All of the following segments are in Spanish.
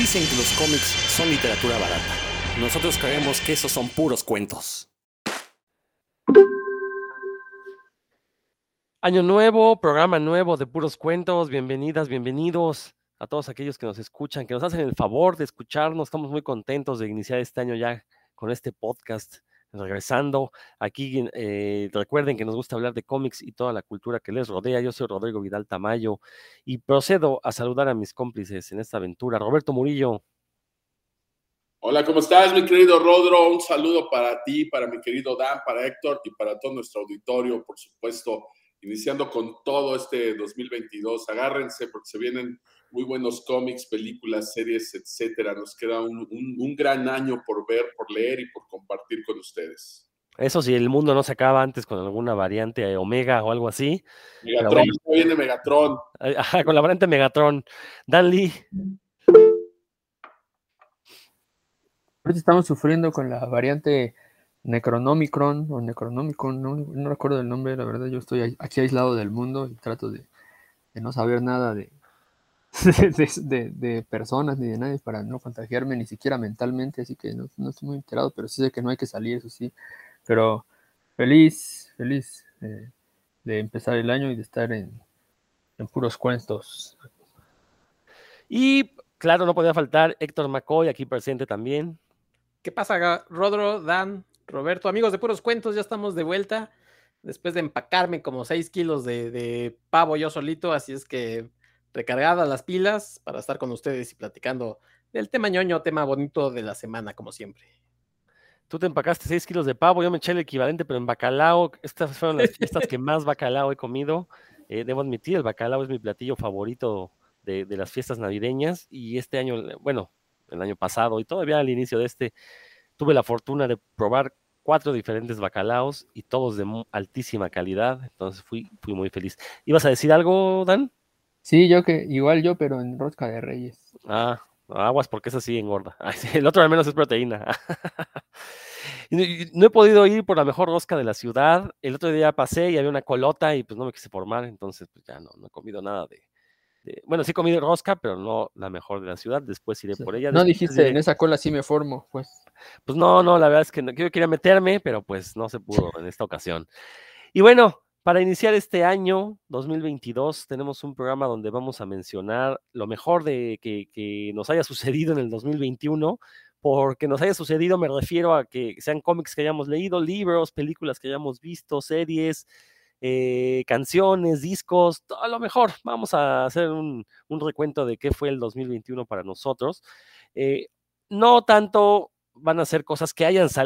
Dicen que los cómics son literatura barata. Nosotros creemos que esos son puros cuentos. Año nuevo, programa nuevo de puros cuentos. Bienvenidas, bienvenidos a todos aquellos que nos escuchan, que nos hacen el favor de escucharnos. Estamos muy contentos de iniciar este año ya con este podcast. Regresando aquí, eh, recuerden que nos gusta hablar de cómics y toda la cultura que les rodea. Yo soy Rodrigo Vidal Tamayo y procedo a saludar a mis cómplices en esta aventura. Roberto Murillo. Hola, ¿cómo estás, mi querido Rodro? Un saludo para ti, para mi querido Dan, para Héctor y para todo nuestro auditorio, por supuesto, iniciando con todo este 2022. Agárrense porque se vienen muy buenos cómics, películas, series, etcétera. Nos queda un, gran año por ver, por leer y por compartir con ustedes. Eso si el mundo no se acaba antes con alguna variante Omega o algo así. Megatron, viene Megatron. Ajá, con la variante Megatron. Dan Lee. Ahorita estamos sufriendo con la variante Necronomicron o Necronomicon, no, recuerdo el nombre, la verdad yo estoy aquí aislado del mundo y trato de no saber nada de, de, personas ni de nadie para no contagiarme ni siquiera mentalmente, así que no, estoy muy enterado, pero sí sé que no hay que salir, eso sí. Pero feliz, feliz eh, de empezar el año y de estar en, en puros cuentos. Y claro, no podía faltar Héctor McCoy aquí presente también. ¿Qué pasa, Rodro, Dan, Roberto? Amigos de puros cuentos, ya estamos de vuelta después de empacarme como 6 kilos de, de, pavo yo solito, así es que recargadas las pilas para estar con ustedes y platicando del tema ñoño, tema bonito de la semana, como siempre. Tú te empacaste 6 kilos de pavo, yo me eché el equivalente, pero en bacalao. Estas fueron las fiestas que más bacalao he comido. Eh, debo admitir, el bacalao es mi platillo favorito de, las fiestas navideñas. Y este año, bueno, el año pasado y todavía al inicio de este, tuve la fortuna de probar cuatro diferentes bacalaos y todos de altísima calidad. Entonces fui, fui muy feliz. ¿Ibas a decir algo, Dan? Sí, yo que, igual yo, pero en rosca de reyes. Ah, aguas porque es así engorda. el otro al menos es proteína. no he podido ir por la mejor rosca de la ciudad. El otro día pasé y había una colota y pues no me quise formar, entonces pues ya no, no he comido nada de, Bueno, sí he comido rosca, pero no la mejor de la ciudad. Después iré por ella. No dijiste, en esa cola sí me formo, pues. Pues no, no, la verdad es que no, yo quería meterme, pero pues no se pudo en esta ocasión. Y bueno, para iniciar este año 2022 tenemos un programa donde vamos a mencionar lo mejor de que, nos haya sucedido en el 2021. Porque nos haya sucedido me refiero a que sean cómics que hayamos leído, libros, películas que hayamos visto, series, eh, canciones, discos, todo lo mejor. Vamos a hacer un, recuento de qué fue el 2021 para nosotros. Eh, no tanto van a ser cosas que hayan se,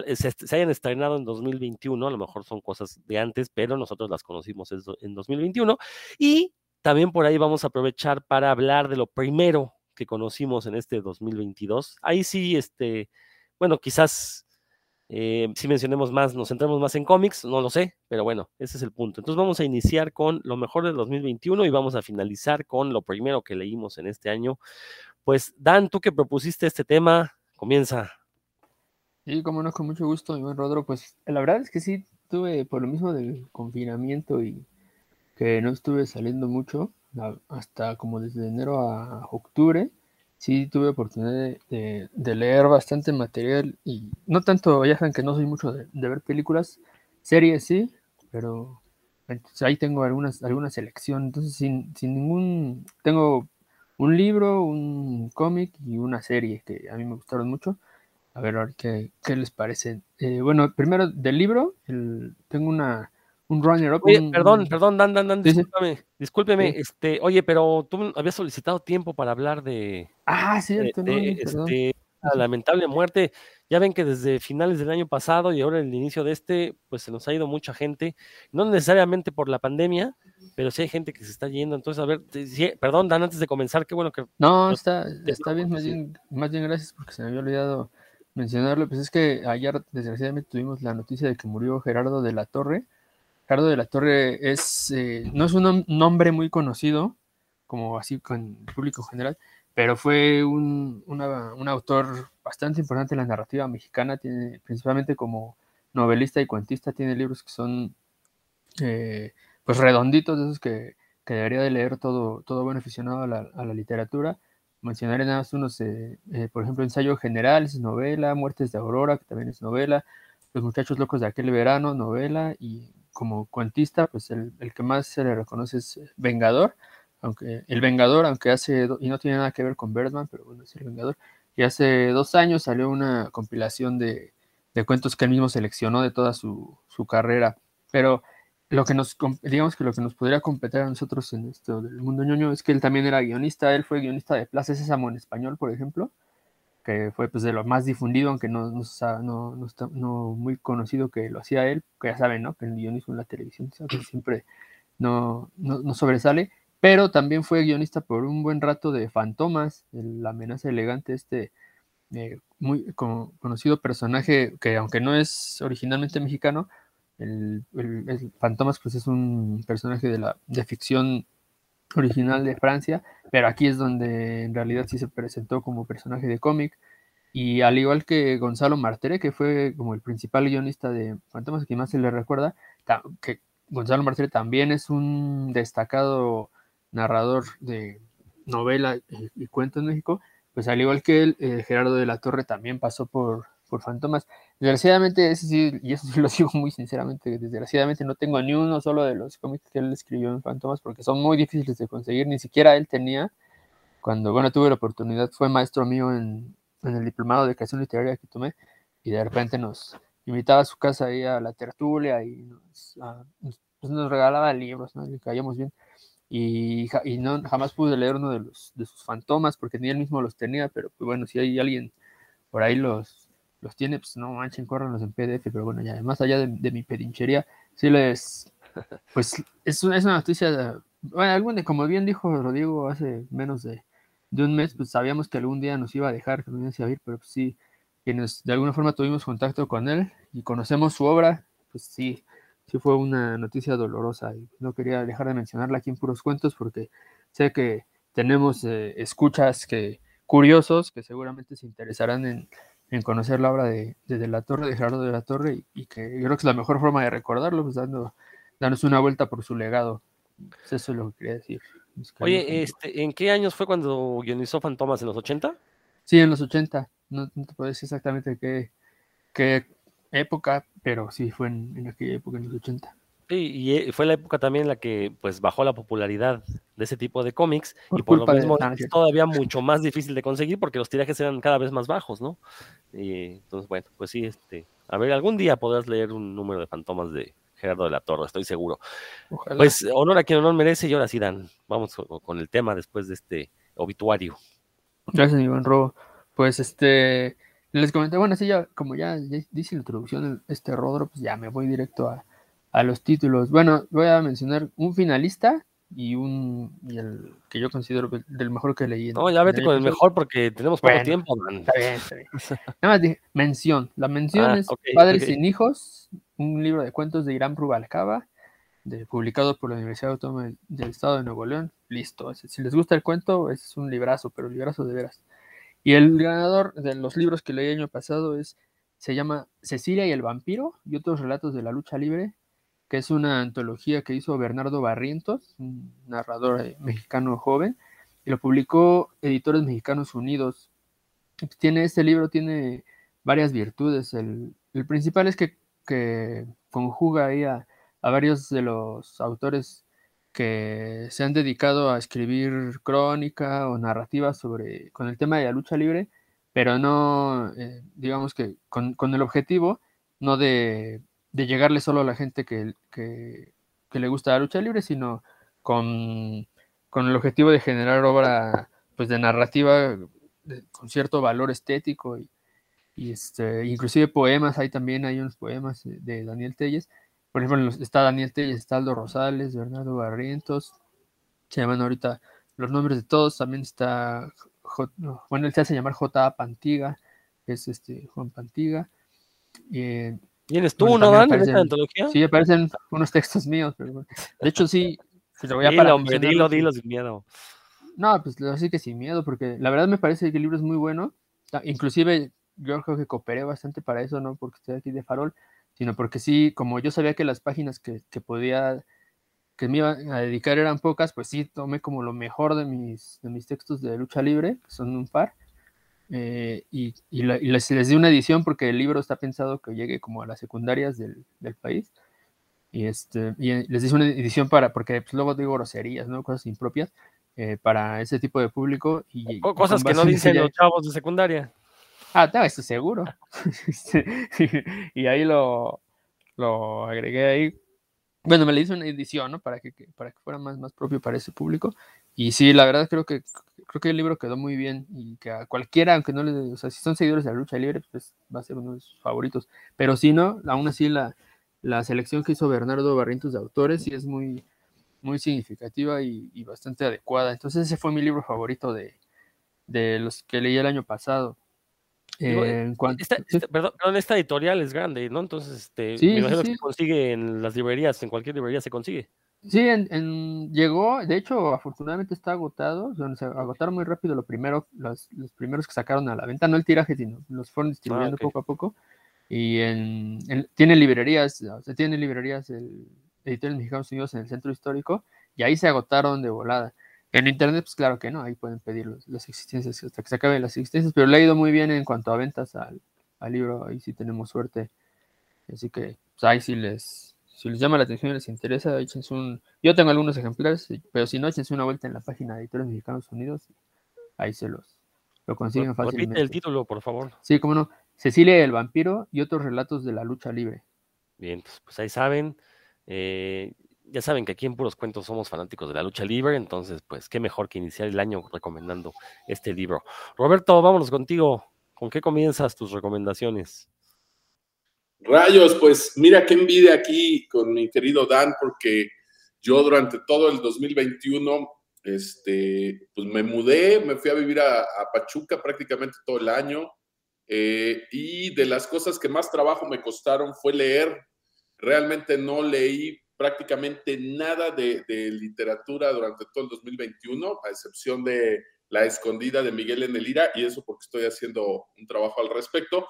hayan estrenado en 2021, a lo mejor son cosas de antes, pero nosotros las conocimos en 2021. Y también por ahí vamos a aprovechar para hablar de lo primero que conocimos en este 2022. Ahí sí, este, bueno, quizás eh, si mencionemos más, nos centremos más en cómics, no lo sé, pero bueno, ese es el punto. Entonces vamos a iniciar con lo mejor del 2021 y vamos a finalizar con lo primero que leímos en este año. Pues Dan, tú que propusiste este tema, comienza. Sí, como no, con mucho gusto, Iván Rodro. Pues la verdad es que sí, tuve por lo mismo del confinamiento y que no estuve saliendo mucho, hasta como desde enero a octubre, sí tuve oportunidad de, leer bastante material y no tanto, ya saben que no soy mucho de, ver películas, series sí, pero ahí tengo algunas, alguna selección, entonces sin, sin ningún, tengo un libro, un cómic y una serie que a mí me gustaron mucho. A ver, qué, qué les parece. Eh, bueno, primero del libro, el, tengo una, un runner-up. perdón, perdón, Dan, Dan, Dan, discúlpame, discúlpeme, este, oye, pero tú habías solicitado tiempo para hablar de. Ah, cierto, este, la lamentable muerte. Ya ven que desde finales del año pasado y ahora el inicio de este, pues se nos ha ido mucha gente, no necesariamente por la pandemia, pero sí hay gente que se está yendo. Entonces, a ver, perdón, Dan, antes de comenzar, qué bueno que. No, está, está bien, más bien, más bien gracias porque se me había olvidado mencionarlo, pues es que ayer desgraciadamente tuvimos la noticia de que murió Gerardo de la Torre. Gerardo de la Torre es, eh, no es un nombre muy conocido, como así con el público general, pero fue un, autor bastante importante en la narrativa mexicana, tiene, principalmente como novelista y cuentista, tiene libros que son eh, pues redonditos, esos que, que, debería de leer todo, todo buen aficionado a la literatura mencionaré nada más unos, eh, eh, por ejemplo, Ensayo General, es novela, Muertes de Aurora, que también es novela, Los Muchachos Locos de aquel verano, novela, y como cuentista, pues el, el que más se le reconoce es Vengador, aunque el Vengador, aunque hace, y no tiene nada que ver con Birdman, pero bueno, es el Vengador, y hace dos años salió una compilación de, de cuentos que él mismo seleccionó de toda su, su carrera, pero lo que nos, digamos que lo que nos podría competir a nosotros en esto del mundo ñoño es que él también era guionista, él fue guionista de Plaza Sésamo en español, por ejemplo, que fue pues de lo más difundido, aunque no, no, no, no, muy conocido que lo hacía él, que ya saben, ¿no? Que el guionismo en la televisión siempre no, no, no, sobresale, pero también fue guionista por un buen rato de Fantomas, la amenaza elegante, este eh, muy conocido personaje que aunque no es originalmente mexicano, el, el, Fantomas pues es un personaje de la de ficción original de Francia, pero aquí es donde en realidad sí se presentó como personaje de cómic. Y al igual que Gonzalo Martere, que fue como el principal guionista de Fantomas, que más se le recuerda, que Gonzalo Martere también es un destacado narrador de novela y, y cuento en México, pues al igual que él, eh, Gerardo de la Torre también pasó por, por Fantomas. Desgraciadamente, ese sí, y eso sí lo digo muy sinceramente, desgraciadamente no tengo ni uno solo de los cómics que él escribió en Fantomas porque son muy difíciles de conseguir, ni siquiera él tenía. Cuando, bueno, tuve la oportunidad, fue maestro mío en, en el diplomado de creación literaria que tomé y de repente nos invitaba a su casa ahí a la tertulia y nos, pues nos regalaba libros, ¿no? Le caíamos bien. Y, y, no, jamás pude leer uno de, los, de sus fantomas porque ni él mismo los tenía, pero pues bueno, si hay alguien por ahí los, los tiene, pues no manchen, córranlos en PDF, pero bueno, ya más allá de, de mi pedinchería, sí les, pues es una, es una noticia, bueno, algún de, como bien dijo Rodrigo hace menos de, de, un mes, pues sabíamos que algún día nos iba a dejar, que nos iba a ir, pero pues sí, quienes de alguna forma tuvimos contacto con él y conocemos su obra, pues sí, sí fue una noticia dolorosa y no quería dejar de mencionarla aquí en puros cuentos porque sé que tenemos eh, escuchas que curiosos que seguramente se interesarán en en conocer la obra de, de, de, la Torre, de Gerardo de la Torre, y, y, que yo creo que es la mejor forma de recordarlo, pues dando, dándose una vuelta por su legado. Pues eso es lo que quería decir. Oye, este, ¿en qué años fue cuando guionizó Fantomas? ¿En los 80? Sí, en los 80. No, no te puedo decir exactamente qué, qué época, pero sí fue en, en aquella época, en los 80. Sí, y fue la época también en la que pues bajó la popularidad de ese tipo de cómics por y por lo mismo es todavía mucho más difícil de conseguir porque los tirajes eran cada vez más bajos, ¿no? Y entonces, bueno, pues sí, este, a ver, algún día podrás leer un número de fantomas de Gerardo de la Torre, estoy seguro. Ojalá. Pues honor a quien honor merece y ahora sí, Dan, vamos con el tema después de este obituario. Gracias, Iván Robo. Pues este, les comenté, bueno, sí, ya, como ya, ya dice la introducción, este Rodro, pues ya me voy directo a a los títulos. Bueno, voy a mencionar un finalista y un y el que yo considero del mejor que leí. No, ya vete con el mejor porque tenemos poco bueno, tiempo. Man. Está bien, está bien. Nada más dije, mención. La mención ah, es okay, Padres okay. sin Hijos, un libro de cuentos de Irán Rubalcaba, de, publicado por la Universidad Autónoma del Estado de Nuevo León. Listo. Si les gusta el cuento, es un librazo, pero librazo de veras. Y el ganador de los libros que leí el año pasado es se llama Cecilia y el vampiro y otros relatos de la lucha libre que es una antología que hizo Bernardo Barrientos, un narrador eh, mexicano joven, y lo publicó Editores Mexicanos Unidos. Tiene este libro, tiene varias virtudes. El, principal es que, conjuga ahí a, varios de los autores que se han dedicado a escribir crónica o narrativa sobre con el tema de la lucha libre, pero no, eh, digamos que con el objetivo no de de llegarle solo a la gente que, que, le gusta la lucha libre, sino con, con, el objetivo de generar obra pues de narrativa con cierto valor estético y, y, este, inclusive poemas, hay también hay unos poemas de, Daniel Telles, por ejemplo está Daniel Telles, está Aldo Rosales, Bernardo Barrientos, se llaman ahorita los nombres de todos, también está, bueno, él se hace llamar J. Pantiga, es este Juan Pantiga, y, ¿Tienes tú, no, Dan, aparecen, en esta antología? Sí, aparecen unos textos míos, pero de hecho sí. Se lo voy a dilo, hombre, dilo, dilo sin miedo. No, pues así que sin miedo, porque la verdad me parece que el libro es muy bueno. Ah, inclusive yo creo que cooperé bastante para eso, no porque estoy aquí de farol, sino porque sí, como yo sabía que las páginas que, que podía que me iba a dedicar eran pocas, pues sí, tomé como lo mejor de mis, de mis textos de lucha libre, que son un par, eh, y, y, les, les, di una edición porque el libro está pensado que llegue como a las secundarias del, del país. Y, este, y les hice una edición para, porque pues, luego digo groserías, ¿no? Cosas impropias eh, para ese tipo de público. Y, cosas que no dicen los chavos de secundaria. Ah, no, estoy seguro. y ahí lo, lo agregué ahí bueno, me le hice una edición, ¿no? Para que, para que fuera más, más propio para ese público. Y sí, la verdad creo que creo que el libro quedó muy bien y que a cualquiera, aunque no le, o sea, si son seguidores de la lucha libre, pues va a ser uno de sus favoritos. Pero si no, aún así la, la selección que hizo Bernardo Barrientos de autores sí es muy, muy significativa y, y bastante adecuada. Entonces ese fue mi libro favorito de, de los que leí el año pasado. Eh, en cuanto, esta, esta, perdón, esta editorial es grande, ¿no? Entonces, este, sí, me imagino sí, sí. que se consigue en las librerías, en cualquier librería se consigue. Sí, en, en, llegó, de hecho, afortunadamente está agotado, se agotaron muy rápido lo primero, los, los, primeros que sacaron a la venta, no el tiraje, sino los fueron distribuyendo ah, okay. poco a poco. Y en, en, tiene librerías, o sea, tiene librerías el Editores Mexicanos Unidos en el centro histórico, y ahí se agotaron de volada. En internet, pues claro que no, ahí pueden pedir los, las existencias hasta que se acaben las existencias, pero le ha ido muy bien en cuanto a ventas al, al libro, ahí sí tenemos suerte. Así que pues ahí sí les, si les llama la atención y les interesa, échense un. Yo tengo algunos ejemplares, pero si no, échense una vuelta en la página de Editores Mexicanos Unidos, ahí se los lo consiguen Repite fácilmente. el título, por favor. Sí, cómo no. Cecilia el vampiro y otros relatos de la lucha libre. Bien, pues, pues ahí saben. Eh, ya saben que aquí en Puros Cuentos somos fanáticos de la lucha libre, entonces, pues, qué mejor que iniciar el año recomendando este libro. Roberto, vámonos contigo. ¿Con qué comienzas tus recomendaciones? Rayos, pues mira qué envidia aquí con mi querido Dan, porque yo durante todo el 2021, este, pues me mudé, me fui a vivir a, a Pachuca prácticamente todo el año. Eh, y de las cosas que más trabajo me costaron fue leer. Realmente no leí prácticamente nada de, de, literatura durante todo el 2021, a excepción de La Escondida de Miguel en el Ira, y eso porque estoy haciendo un trabajo al respecto,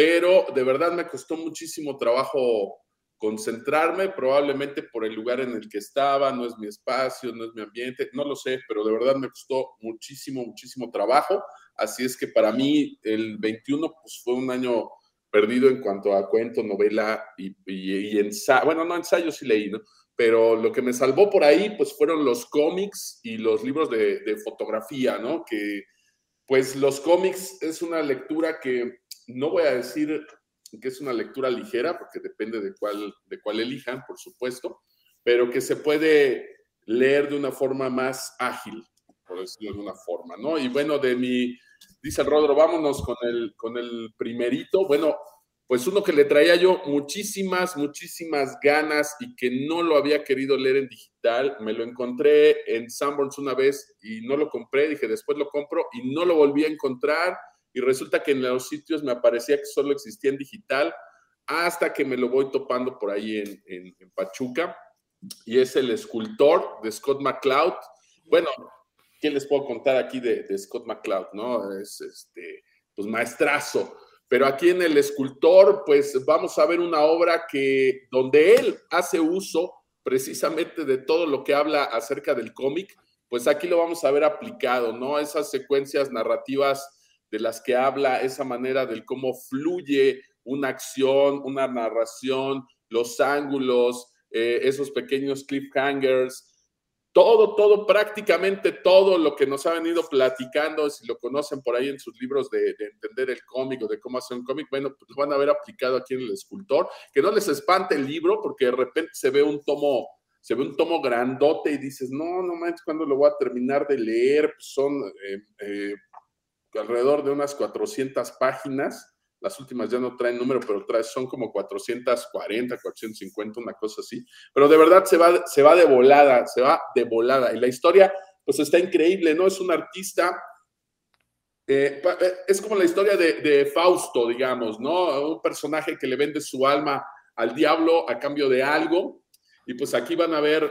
pero de verdad me costó muchísimo trabajo concentrarme, probablemente por el lugar en el que estaba, no es mi espacio, no es mi ambiente, no lo sé, pero de verdad me costó muchísimo, muchísimo trabajo, así es que para mí el 21 pues fue un año perdido en cuanto a cuento, novela y, y, y ensayo. Bueno, no ensayo sí leí, ¿no? Pero lo que me salvó por ahí, pues fueron los cómics y los libros de, de, fotografía, ¿no? Que, pues los cómics es una lectura que no voy a decir que es una lectura ligera, porque depende de cuál, de cuál elijan, por supuesto, pero que se puede leer de una forma más ágil, por decirlo de alguna forma, ¿no? Y bueno, de mi Dice el Rodro, vámonos con el, con el primerito. Bueno, pues uno que le traía yo muchísimas, muchísimas ganas y que no lo había querido leer en digital. Me lo encontré en Sanborns una vez y no lo compré. Dije, después lo compro y no lo volví a encontrar. Y resulta que en los sitios me aparecía que solo existía en digital hasta que me lo voy topando por ahí en, en, en Pachuca. Y es El escultor de Scott McCloud. Bueno, ¿qué les puedo contar aquí de, de Scott McCloud? ¿no? Es este, pues maestrazo. Pero aquí en El Escultor, pues vamos a ver una obra que, donde él hace uso precisamente de todo lo que habla acerca del cómic, pues aquí lo vamos a ver aplicado, ¿no? Esas secuencias narrativas de las que habla, esa manera del cómo fluye una acción, una narración, los ángulos, eh, esos pequeños cliffhangers, todo, todo, prácticamente todo lo que nos ha venido platicando, si lo conocen por ahí en sus libros de, de entender el cómic o de cómo hacer un cómic, bueno, pues lo van a ver aplicado aquí en el escultor. Que no les espante el libro, porque de repente se ve un tomo, se ve un tomo grandote y dices, no, no manches, ¿cuándo lo voy a terminar de leer? Pues son eh, eh, alrededor de unas 400 páginas las últimas ya no traen número, pero trae, son como 440, 450, una cosa así. Pero de verdad se va, se va de volada, se va de volada. Y la historia, pues está increíble, ¿no? Es un artista, eh, eh, es como la historia de, Fausto, digamos, ¿no? Un personaje que le vende su alma al diablo a cambio de algo. Y pues aquí van a ver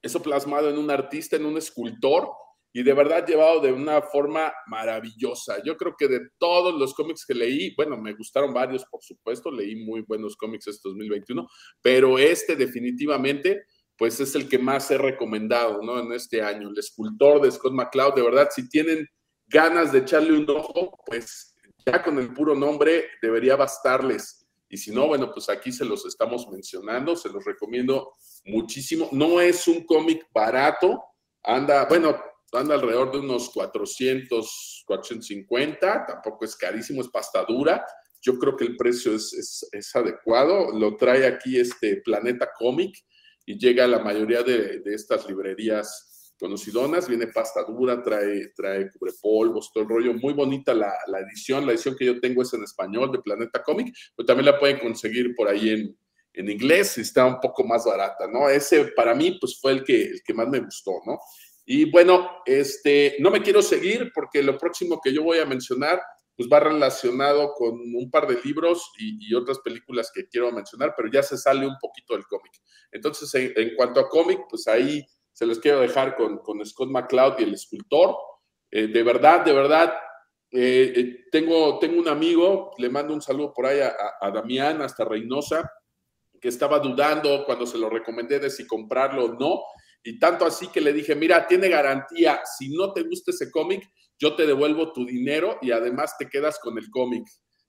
eso plasmado en un artista, en un escultor, y de verdad llevado de una forma maravillosa. Yo creo que de todos los cómics que leí, bueno, me gustaron varios, por supuesto, leí muy buenos cómics este 2021, pero este definitivamente pues es el que más he recomendado, ¿no? En este año, el escultor de Scott McCloud, de verdad, si tienen ganas de echarle un ojo, pues ya con el puro nombre debería bastarles. Y si no, bueno, pues aquí se los estamos mencionando, se los recomiendo muchísimo. No es un cómic barato, anda, bueno, anda alrededor de unos 400, 450, tampoco es carísimo, es pasta dura. Yo creo que el precio es, es, adecuado. Lo trae aquí este Planeta Comic y llega a la mayoría de, de estas librerías conocidonas, viene pasta dura, trae, trae cubrepolvos, todo el rollo, muy bonita la, la, edición, la edición que yo tengo es en español de Planeta Comic, pero también la pueden conseguir por ahí en, en inglés está un poco más barata, ¿no? Ese para mí pues fue el que, el que más me gustó, ¿no? Y bueno, este, no me quiero seguir porque lo próximo que yo voy a mencionar pues va relacionado con un par de libros y, otras películas que quiero mencionar, pero ya se sale un poquito del cómic. Entonces, en, cuanto a cómic, pues ahí se los quiero dejar con, con Scott McCloud y el escultor. Eh, de verdad, de verdad, eh, eh, tengo, tengo un amigo, le mando un saludo por ahí a, a, Damián, hasta Reynosa, que estaba dudando cuando se lo recomendé de si comprarlo o no. Y tanto así que le dije, mira, tiene garantía, si no te gusta ese cómic, yo te devuelvo tu dinero y además te quedas con el cómic.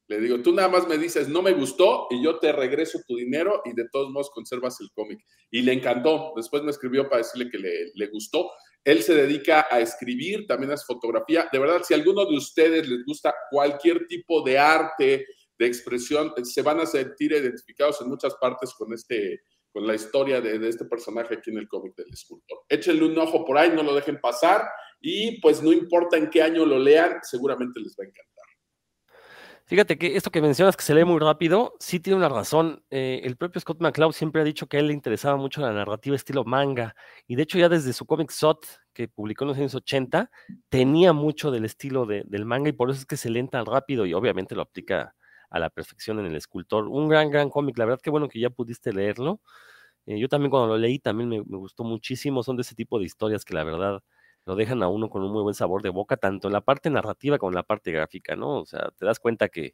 Le digo, tú nada más me dices, no me gustó y yo te regreso tu dinero y de todos modos conservas el cómic. Y le encantó. Después me escribió para decirle que le, gustó. Él se dedica a escribir, también a fotografía. De verdad, si alguno de ustedes les gusta cualquier tipo de arte, de expresión, se van a sentir identificados en muchas partes con este con la historia de, este personaje aquí en el cómic del escultor. Échenle un ojo por ahí, no lo dejen pasar y pues no importa en qué año lo lean, seguramente les va a encantar. Fíjate que esto que mencionas que se lee muy rápido, sí tiene una razón. Eh, el propio Scott McCloud siempre ha dicho que a él le interesaba mucho la narrativa estilo manga, y de hecho ya desde su cómic Sot, que publicó en los años 80, tenía mucho del estilo de, del manga y por eso es que se lee tan rápido y obviamente lo aplica a la perfección en el escultor. Un gran, gran cómic, la verdad que bueno que ya pudiste leerlo. Eh, yo también cuando lo leí también me, me gustó muchísimo, son de ese tipo de historias que la verdad lo dejan a uno con un muy buen sabor de boca, tanto en la parte narrativa como en la parte gráfica, ¿no? O sea, te das cuenta que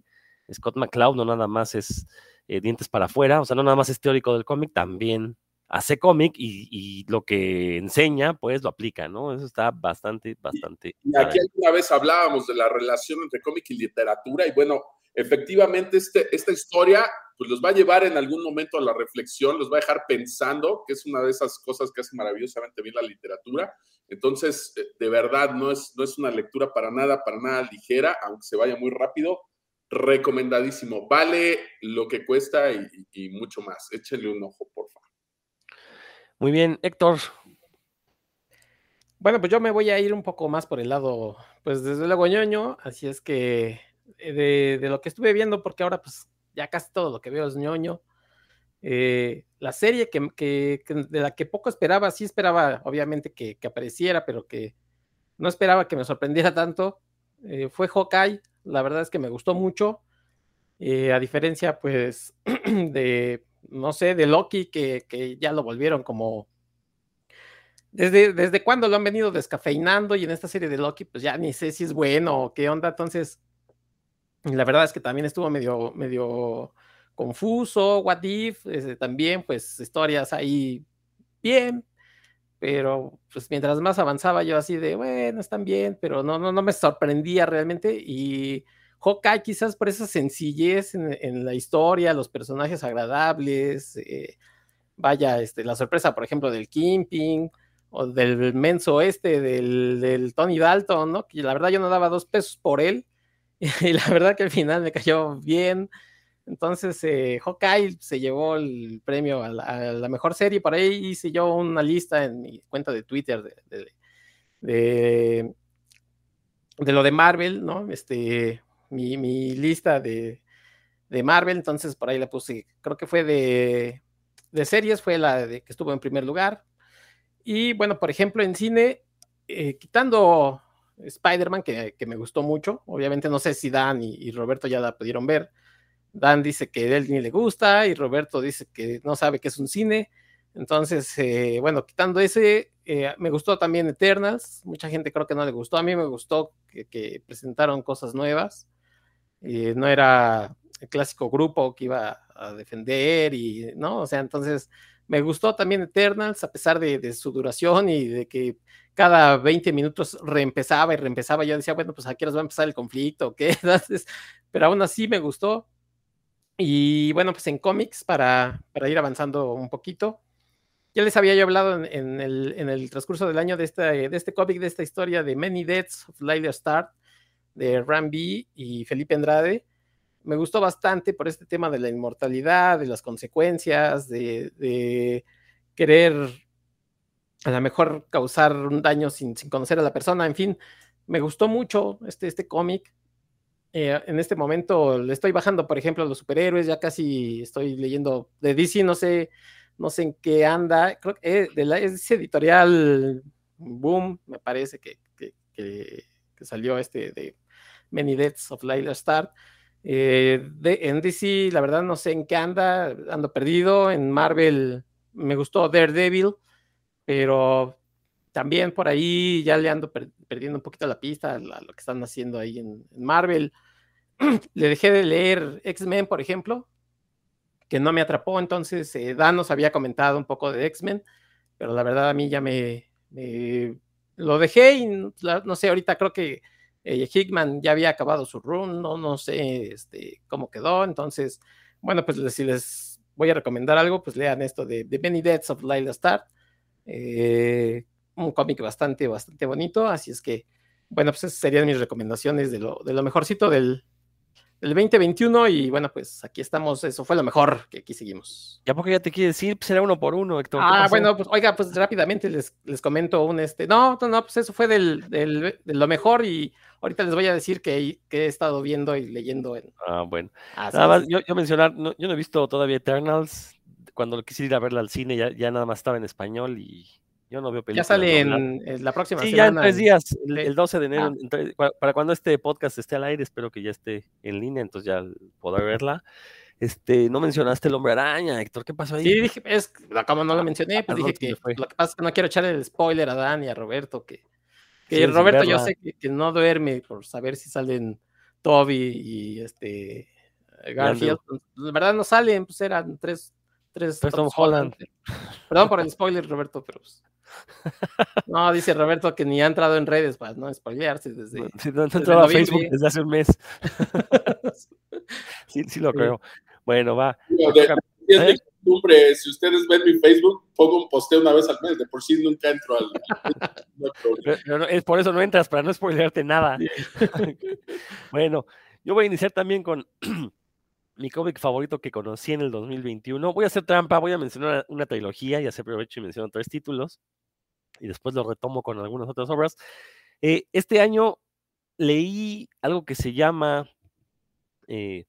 Scott McCloud no nada más es eh, dientes para afuera, o sea, no nada más es teórico del cómic, también hace cómic y, y, lo que enseña, pues lo aplica, ¿no? Eso está bastante, bastante. Y, y aquí alguna vez hablábamos de la relación entre cómic y literatura, y bueno, efectivamente este, esta historia pues los va a llevar en algún momento a la reflexión, los va a dejar pensando, que es una de esas cosas que hace maravillosamente bien la literatura. Entonces, eh, de verdad, no es, no es una lectura para nada, para nada ligera, aunque se vaya muy rápido. Recomendadísimo. Vale lo que cuesta y, y mucho más. Échenle un ojo, por favor. Muy bien, Héctor. Bueno, pues yo me voy a ir un poco más por el lado, pues desde luego ñoño, así es que de, de, lo que estuve viendo, porque ahora pues ya casi todo lo que veo es ñoño. Eh, la serie que, que, de la que poco esperaba, sí esperaba obviamente que, que, apareciera, pero que no esperaba que me sorprendiera tanto, eh, fue Hawkeye. La verdad es que me gustó mucho, eh, a diferencia pues de, no sé, de Loki, que, ya lo volvieron como... Desde, desde cuando lo han venido descafeinando y en esta serie de Loki, pues ya ni sé si es bueno o qué onda, entonces la verdad es que también estuvo medio, medio confuso, What If, este, también pues historias ahí bien, pero pues mientras más avanzaba yo así de, bueno, están bien, pero no, no, no me sorprendía realmente y Hawkeye quizás por esa sencillez en, la historia, los personajes agradables, eh, vaya, este, la sorpresa, por ejemplo, del Kimping o del menso este, del, del Tony Dalton, ¿no? Que la verdad yo no daba dos pesos por él, y la verdad que al final me cayó bien. Entonces, eh, Hawkeye se llevó el premio a la, mejor serie. Por ahí hice yo una lista en mi cuenta de Twitter de, de lo de Marvel, ¿no? Este, mi, mi lista de, de, Marvel. Entonces, por ahí la puse, creo que fue de, de series, fue la de que estuvo en primer lugar. Y bueno, por ejemplo, en cine, eh, quitando Spider-Man, que, que, me gustó mucho. Obviamente no sé si Dan y, Roberto ya la pudieron ver. Dan dice que él ni le gusta y Roberto dice que no sabe que es un cine. Entonces, eh, bueno, quitando ese, eh, me gustó también Eternals. Mucha gente creo que no le gustó. A mí me gustó que, que presentaron cosas nuevas. Eh, no era el clásico grupo que iba a defender y, ¿no? O sea, entonces Me gustó también Eternals, a pesar de, su duración y de que cada 20 minutos reempezaba y reempezaba. Yo decía, bueno, pues aquí nos va a empezar el conflicto, ¿qué? Entonces, pero aún así me gustó. Y bueno, pues en cómics, para, para ir avanzando un poquito, ya les había yo hablado en, el, en el, transcurso del año de, de este cómic, de esta historia de Many Deaths of Lydia Start, de Ramby y Felipe Andrade. Me gustó bastante por este tema de la inmortalidad, de las consecuencias, de, querer a lo mejor causar un daño sin, sin, conocer a la persona. En fin, me gustó mucho este, este cómic. Eh, en este momento le estoy bajando, por ejemplo, a los superhéroes, ya casi estoy leyendo de DC, no sé no sé en qué anda, creo que es, de editorial Boom, me parece que, que, salió este de Many Deaths of Layla Star. Eh, de, en DC, la verdad no sé en qué anda, ando perdido. En Marvel me gustó Daredevil, pero también por ahí ya le ando perdiendo un poquito la pista a, lo que están haciendo ahí en Marvel. le dejé de leer X-Men, por ejemplo, que no me atrapó. Entonces, eh, Dan nos había comentado un poco de X-Men, pero la verdad a mí ya me, lo dejé y no sé, ahorita creo que eh, Hickman ya había acabado su run, no, no sé este, cómo quedó. Entonces, bueno, pues si les voy a recomendar algo, pues lean esto de The Many Deaths of Lila Star. Eh, un cómic bastante, bastante bonito. Así es que, bueno, pues esas serían mis recomendaciones de lo, de lo mejorcito del, el 2021 y bueno, pues aquí estamos, eso fue lo mejor que aquí seguimos. ¿Ya porque ya te quiere decir? Pues será uno por uno, Héctor. Ah, bueno, pues oiga, pues rápidamente les, les comento un este, no, no, no, pues eso fue del, del, de lo mejor y ahorita les voy a decir que, que he estado viendo y leyendo en... Ah, bueno. nada más, yo, yo mencionar, yo no he visto todavía Eternals, cuando quisiera ir a verla al cine ya, ya nada más estaba en español y yo no veo películas. Ya sale en, la próxima sí, ya en tres días, el, 12 de enero. Ah. para cuando este podcast esté al aire, espero que ya esté en línea, entonces ya podré verla. Este, no mencionaste el hombre araña, Héctor, ¿qué pasó ahí? Sí, dije, es, como no lo mencioné, pues dije que lo que pasa es que no quiero echar el spoiler a Dan y a Roberto, que, que Roberto yo sé que, no duerme por saber si salen Toby y este Garfield. La verdad no salen, pues eran tres, tres. Tom Holland. Perdón por el spoiler, Roberto, pero pues, no, dice Roberto que ni ha entrado en redes para no spoilearse desde. no, a Facebook desde hace un mes. sí, sí lo creo. Bueno, va. ¿Eh? si ustedes ven mi Facebook, pongo un posteo una vez al mes. De por sí nunca entro al. es por eso no entras, para no spoilearte nada. bueno, yo voy a iniciar también con mi cómic favorito que conocí en el 2021. Voy a hacer trampa, voy a mencionar una, trilogía, ya se aprovecho y menciono tres títulos y después lo retomo con algunas otras obras. Eh, este año leí algo que se llama, eh,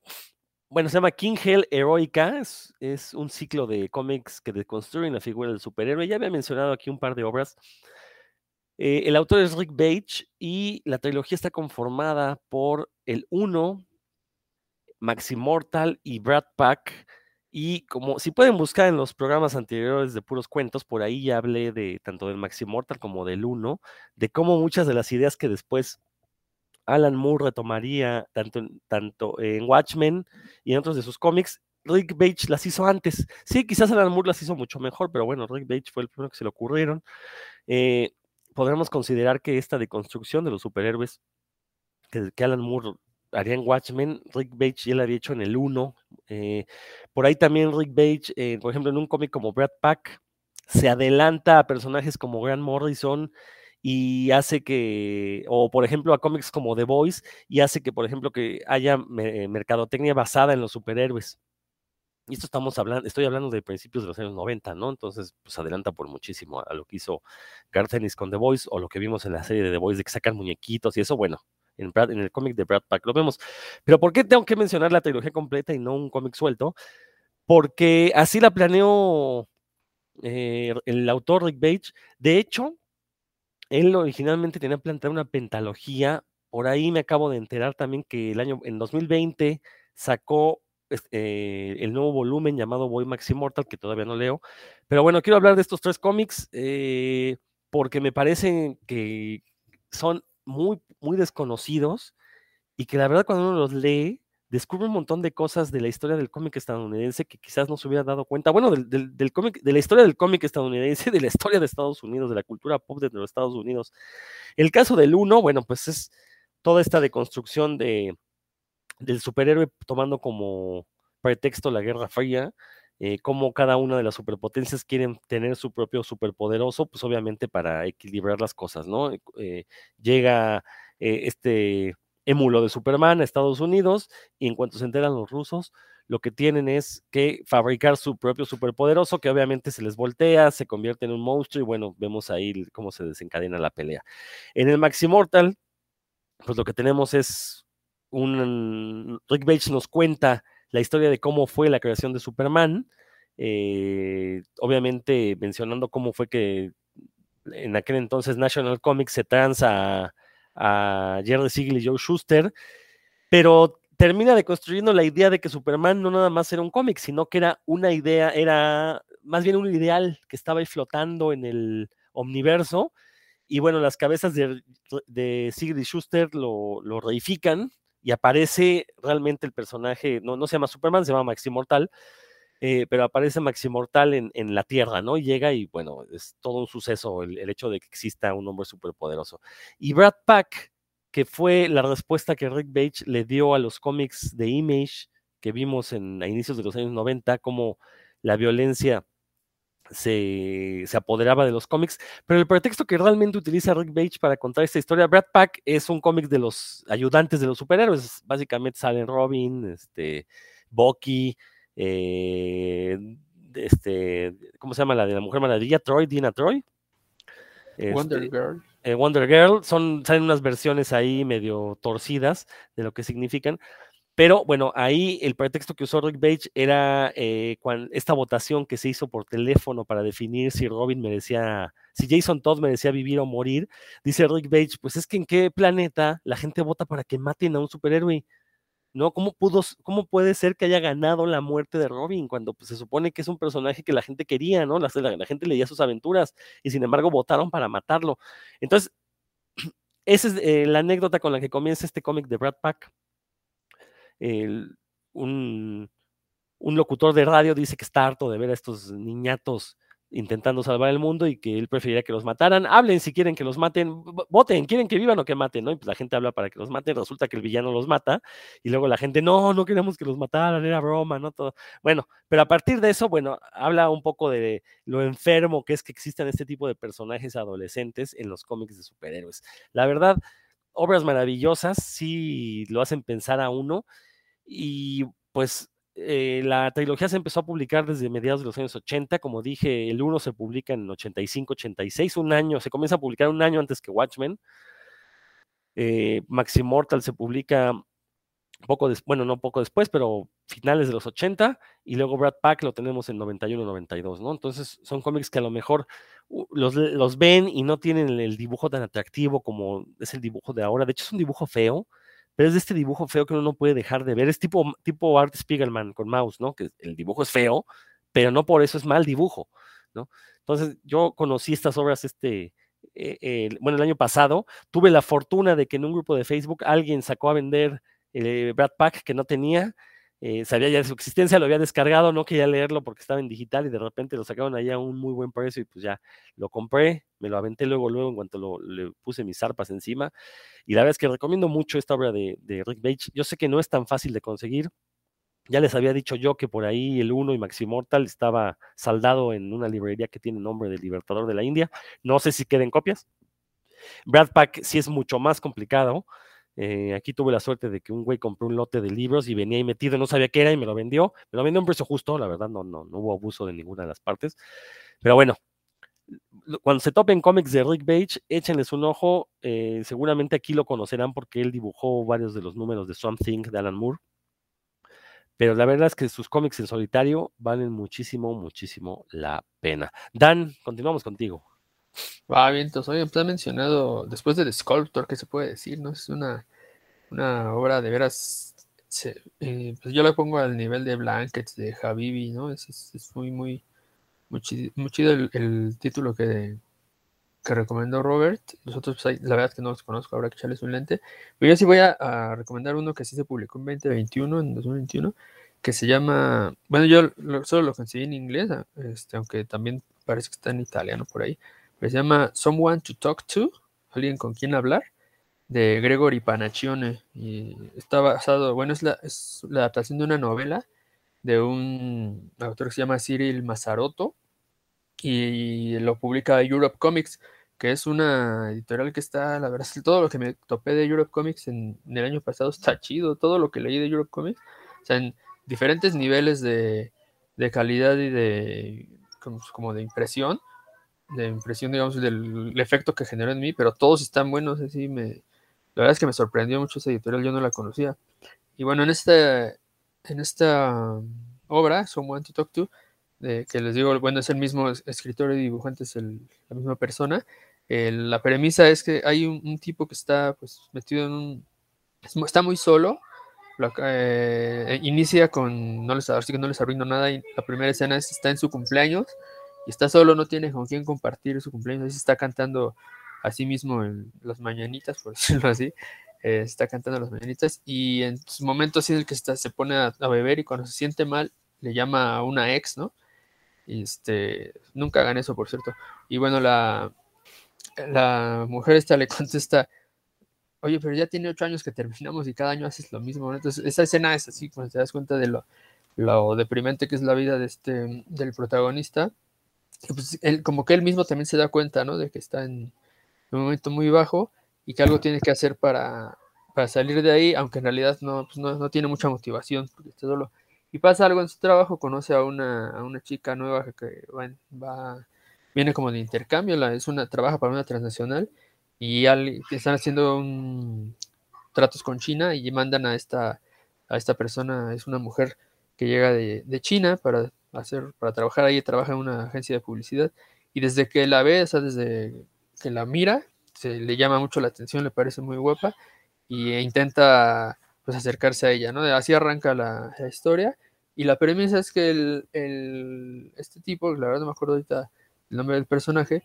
bueno, se llama King Hell Heroica, es, un ciclo de cómics que deconstruyen la figura del superhéroe. Ya había mencionado aquí un par de obras. Eh, el autor es Rick Bage y la trilogía está conformada por el 1, Maximortal y Brad Pack y como si pueden buscar en los programas anteriores de puros cuentos, por ahí ya hablé de tanto del Maximortal como del 1, de cómo muchas de las ideas que después Alan Moore retomaría tanto, tanto en Watchmen y en otros de sus cómics, Rick Bage las hizo antes. Sí, quizás Alan Moore las hizo mucho mejor, pero bueno, Rick Bage fue el primero que se le ocurrieron. Eh, podremos considerar que esta deconstrucción de los superhéroes que Alan Moore haría en Watchmen, Rick Bage ya lo había hecho en el 1. Eh, por ahí también Rick Bage, eh, por ejemplo, en un cómic como Brad Pack, se adelanta a personajes como Grant Morrison y hace que, o por ejemplo a cómics como The Voice, y hace que, por ejemplo, que haya mercadotecnia basada en los superhéroes. Y esto estamos hablando, estoy hablando de principios de los años 90, ¿no? Entonces, pues adelanta por muchísimo a, lo que hizo Garth Ennis con The Voice, o lo que vimos en la serie de The Voice, de que sacan muñequitos y eso, bueno, en, el cómic de Brad Pack lo vemos. Pero ¿por qué tengo que mencionar la trilogía completa y no un cómic suelto? Porque así la planeó eh, el autor Rick Bage. De hecho, él originalmente tenía planteado una pentalogía. Por ahí me acabo de enterar también que el año, en 2020, sacó eh, el nuevo volumen llamado Boy Max Immortal, que todavía no leo. Pero bueno, quiero hablar de estos tres cómics eh, porque me parecen que son muy, muy desconocidos y que la verdad cuando uno los lee descubre un montón de cosas de la historia del cómic estadounidense que quizás no se hubiera dado cuenta. Bueno, del, del, cómic, de la historia del cómic estadounidense, de la historia de Estados Unidos, de la cultura pop de los Estados Unidos. El caso del uno, bueno, pues es toda esta deconstrucción de, del superhéroe tomando como pretexto la Guerra Fría, eh, cómo cada una de las superpotencias quieren tener su propio superpoderoso, pues obviamente para equilibrar las cosas, ¿no? Eh, llega eh, este émulo de Superman a Estados Unidos y en cuanto se enteran los rusos, lo que tienen es que fabricar su propio superpoderoso, que obviamente se les voltea, se convierte en un monstruo y bueno, vemos ahí cómo se desencadena la pelea. En el Maximortal, pues lo que tenemos es un... Rick Bates nos cuenta la historia de cómo fue la creación de Superman, eh, obviamente mencionando cómo fue que en aquel entonces National Comics se transa a, Jerry Siegel y Joe Schuster, pero termina deconstruyendo la idea de que Superman no nada más era un cómic, sino que era una idea, era más bien un ideal que estaba ahí flotando en el omniverso. Y bueno, las cabezas de, de y Schuster lo, lo reifican y aparece realmente el personaje, no, no se llama Superman, se llama Maxi Mortal, eh, pero aparece Maxi Mortal en, en, la Tierra, ¿no? llega y bueno, es todo un suceso el, el, hecho de que exista un hombre superpoderoso. Y Brad Pack, que fue la respuesta que Rick Bates le dio a los cómics de Image que vimos en, a inicios de los años 90, como la violencia se, se, apoderaba de los cómics, pero el pretexto que realmente utiliza Rick Bates para contar esta historia, Brad Pack es un cómic de los ayudantes de los superhéroes, básicamente salen Robin, este, Bucky, eh, este, ¿cómo se llama la de la Mujer Maravilla? Troy, Dina Troy. Este, Wonder Girl. Eh, Wonder Girl, son, salen unas versiones ahí medio torcidas de lo que significan, pero bueno, ahí el pretexto que usó Rick Bates era eh, esta votación que se hizo por teléfono para definir si Robin merecía, si Jason Todd merecía vivir o morir. Dice Rick Bates, pues es que en qué planeta la gente vota para que maten a un superhéroe. ¿No? ¿Cómo, pudo, ¿Cómo puede ser que haya ganado la muerte de Robin cuando pues, se supone que es un personaje que la gente quería, ¿no? La, la, la gente leía sus aventuras y sin embargo votaron para matarlo. Entonces, esa es eh, la anécdota con la que comienza este cómic de Brad Pack un, locutor de radio dice que está harto de ver a estos niñatos intentando salvar el mundo y que él preferiría que los mataran. Hablen si quieren que los maten, voten, quieren que vivan o que maten, ¿no? Y pues la gente habla para que los maten, resulta que el villano los mata y luego la gente, no, no queremos que los mataran, era broma, ¿no? Todo. Bueno, pero a partir de eso, bueno, habla un poco de lo enfermo que es que existan este tipo de personajes adolescentes en los cómics de superhéroes. La verdad, obras maravillosas, sí lo hacen pensar a uno y pues eh, la trilogía se empezó a publicar desde mediados de los años 80, como dije, el 1 se publica en 85, 86, un año, se comienza a publicar un año antes que Watchmen. Eh, Maximortal se publica poco después, bueno, no poco después, pero finales de los 80, y luego Brad Pack lo tenemos en 91, 92, ¿no? Entonces son cómics que a lo mejor los, los ven y no tienen el, dibujo tan atractivo como es el dibujo de ahora. De hecho, es un dibujo feo, pero es de este dibujo feo que uno no puede dejar de ver. Es tipo, tipo Art Spiegelman con mouse, ¿no? Que el dibujo es feo, pero no por eso es mal dibujo, ¿no? Entonces, yo conocí estas obras este, eh, bueno, el año pasado, tuve la fortuna de que en un grupo de Facebook alguien sacó a vender eh, Brad Pack que no tenía, eh, sabía ya de su existencia, lo había descargado, no quería leerlo porque estaba en digital y de repente lo sacaron allá a un muy buen precio y pues ya lo compré, me lo aventé luego, luego en cuanto lo, le puse mis zarpas encima. Y la verdad es que recomiendo mucho esta obra de, Rick Bates. Yo sé que no es tan fácil de conseguir. Ya les había dicho yo que por ahí el 1 y Maximortal estaba saldado en una librería que tiene nombre de Libertador de la India. No sé si queden copias. Brad Pack sí es mucho más complicado. Eh, aquí tuve la suerte de que un güey compró un lote de libros y venía ahí metido, no sabía qué era y me lo vendió. Me lo vendió a un precio justo, la verdad, no, no, no hubo abuso de ninguna de las partes. Pero bueno, cuando se topen cómics de Rick Bates, échenles un ojo. Eh, seguramente aquí lo conocerán porque él dibujó varios de los números de Swamp Thing de Alan Moore. Pero la verdad es que sus cómics en solitario valen muchísimo, muchísimo la pena. Dan, continuamos contigo. Va bien, entonces, oye, pues ha mencionado después del Sculptor, ¿qué se puede decir? ¿No? Es una, una obra de veras. Eh, pues yo la pongo al nivel de Blankets, de Habibi, ¿no? Es, es, es muy, muy, muy chido, el, título que, que recomendó Robert. Los otros, pues, la verdad es que no los conozco, habrá que echarles un lente. Pero yo sí voy a, recomendar uno que sí se publicó en 2021, en 2021, que se llama, bueno, yo solo lo conseguí en inglés, ah, este, aunque también parece que está en italiano por ahí, pero se llama Someone to Talk to, alguien con quien hablar, de Gregory Panaccione. Y está basado, bueno, es la, es la adaptación de una novela de un autor que se llama Cyril Mazarotto y lo publica Europe Comics, que es una editorial que está, la verdad, todo lo que me topé de Europe Comics en, el año pasado está chido, todo lo que leí de Europe Comics, o sea, en diferentes niveles de, calidad y de como, de impresión, de impresión, digamos, del efecto que generó en mí, pero todos están buenos, así me, la verdad es que me sorprendió mucho esa editorial, yo no la conocía. Y bueno, en esta, en esta obra, Someone to Talk to, que les digo, bueno, es el mismo escritor y dibujante, es el, la misma persona. la premisa es que hay un, tipo que está pues metido en un... está muy solo. Eh, inicia con... No les, así que no les arruino nada. Y la primera escena es está en su cumpleaños y está solo, no tiene con quién compartir su cumpleaños. Está cantando a sí mismo en las mañanitas, por decirlo así. Eh, está cantando las mañanitas y en sus momentos es el que se pone a, beber y cuando se siente mal le llama a una ex, ¿no? este, nunca hagan eso, por cierto. Y bueno, la, la mujer esta le contesta, oye, pero ya tiene ocho años que terminamos y cada año haces lo mismo. Entonces, esa escena es así, cuando te das cuenta de lo, lo deprimente que es la vida de este, del protagonista. Pues, él, como que él mismo también se da cuenta, ¿no? De que está en un momento muy bajo y que algo tiene que hacer para, para salir de ahí, aunque en realidad no, pues no, no tiene mucha motivación, porque está solo. Y pasa algo en su trabajo, conoce a una, a una chica nueva que va, viene como de intercambio, la, es una, trabaja para una transnacional y están haciendo un, tratos con China y mandan a esta, a esta persona, es una mujer que llega de, de China para hacer, para trabajar ahí, trabaja en una agencia de publicidad y desde que la ve, o desde que la mira, se le llama mucho la atención, le parece muy guapa y intenta pues acercarse a ella, ¿no? Así arranca la, historia. Y la premisa es que el, este tipo, la verdad no me acuerdo ahorita el nombre del personaje,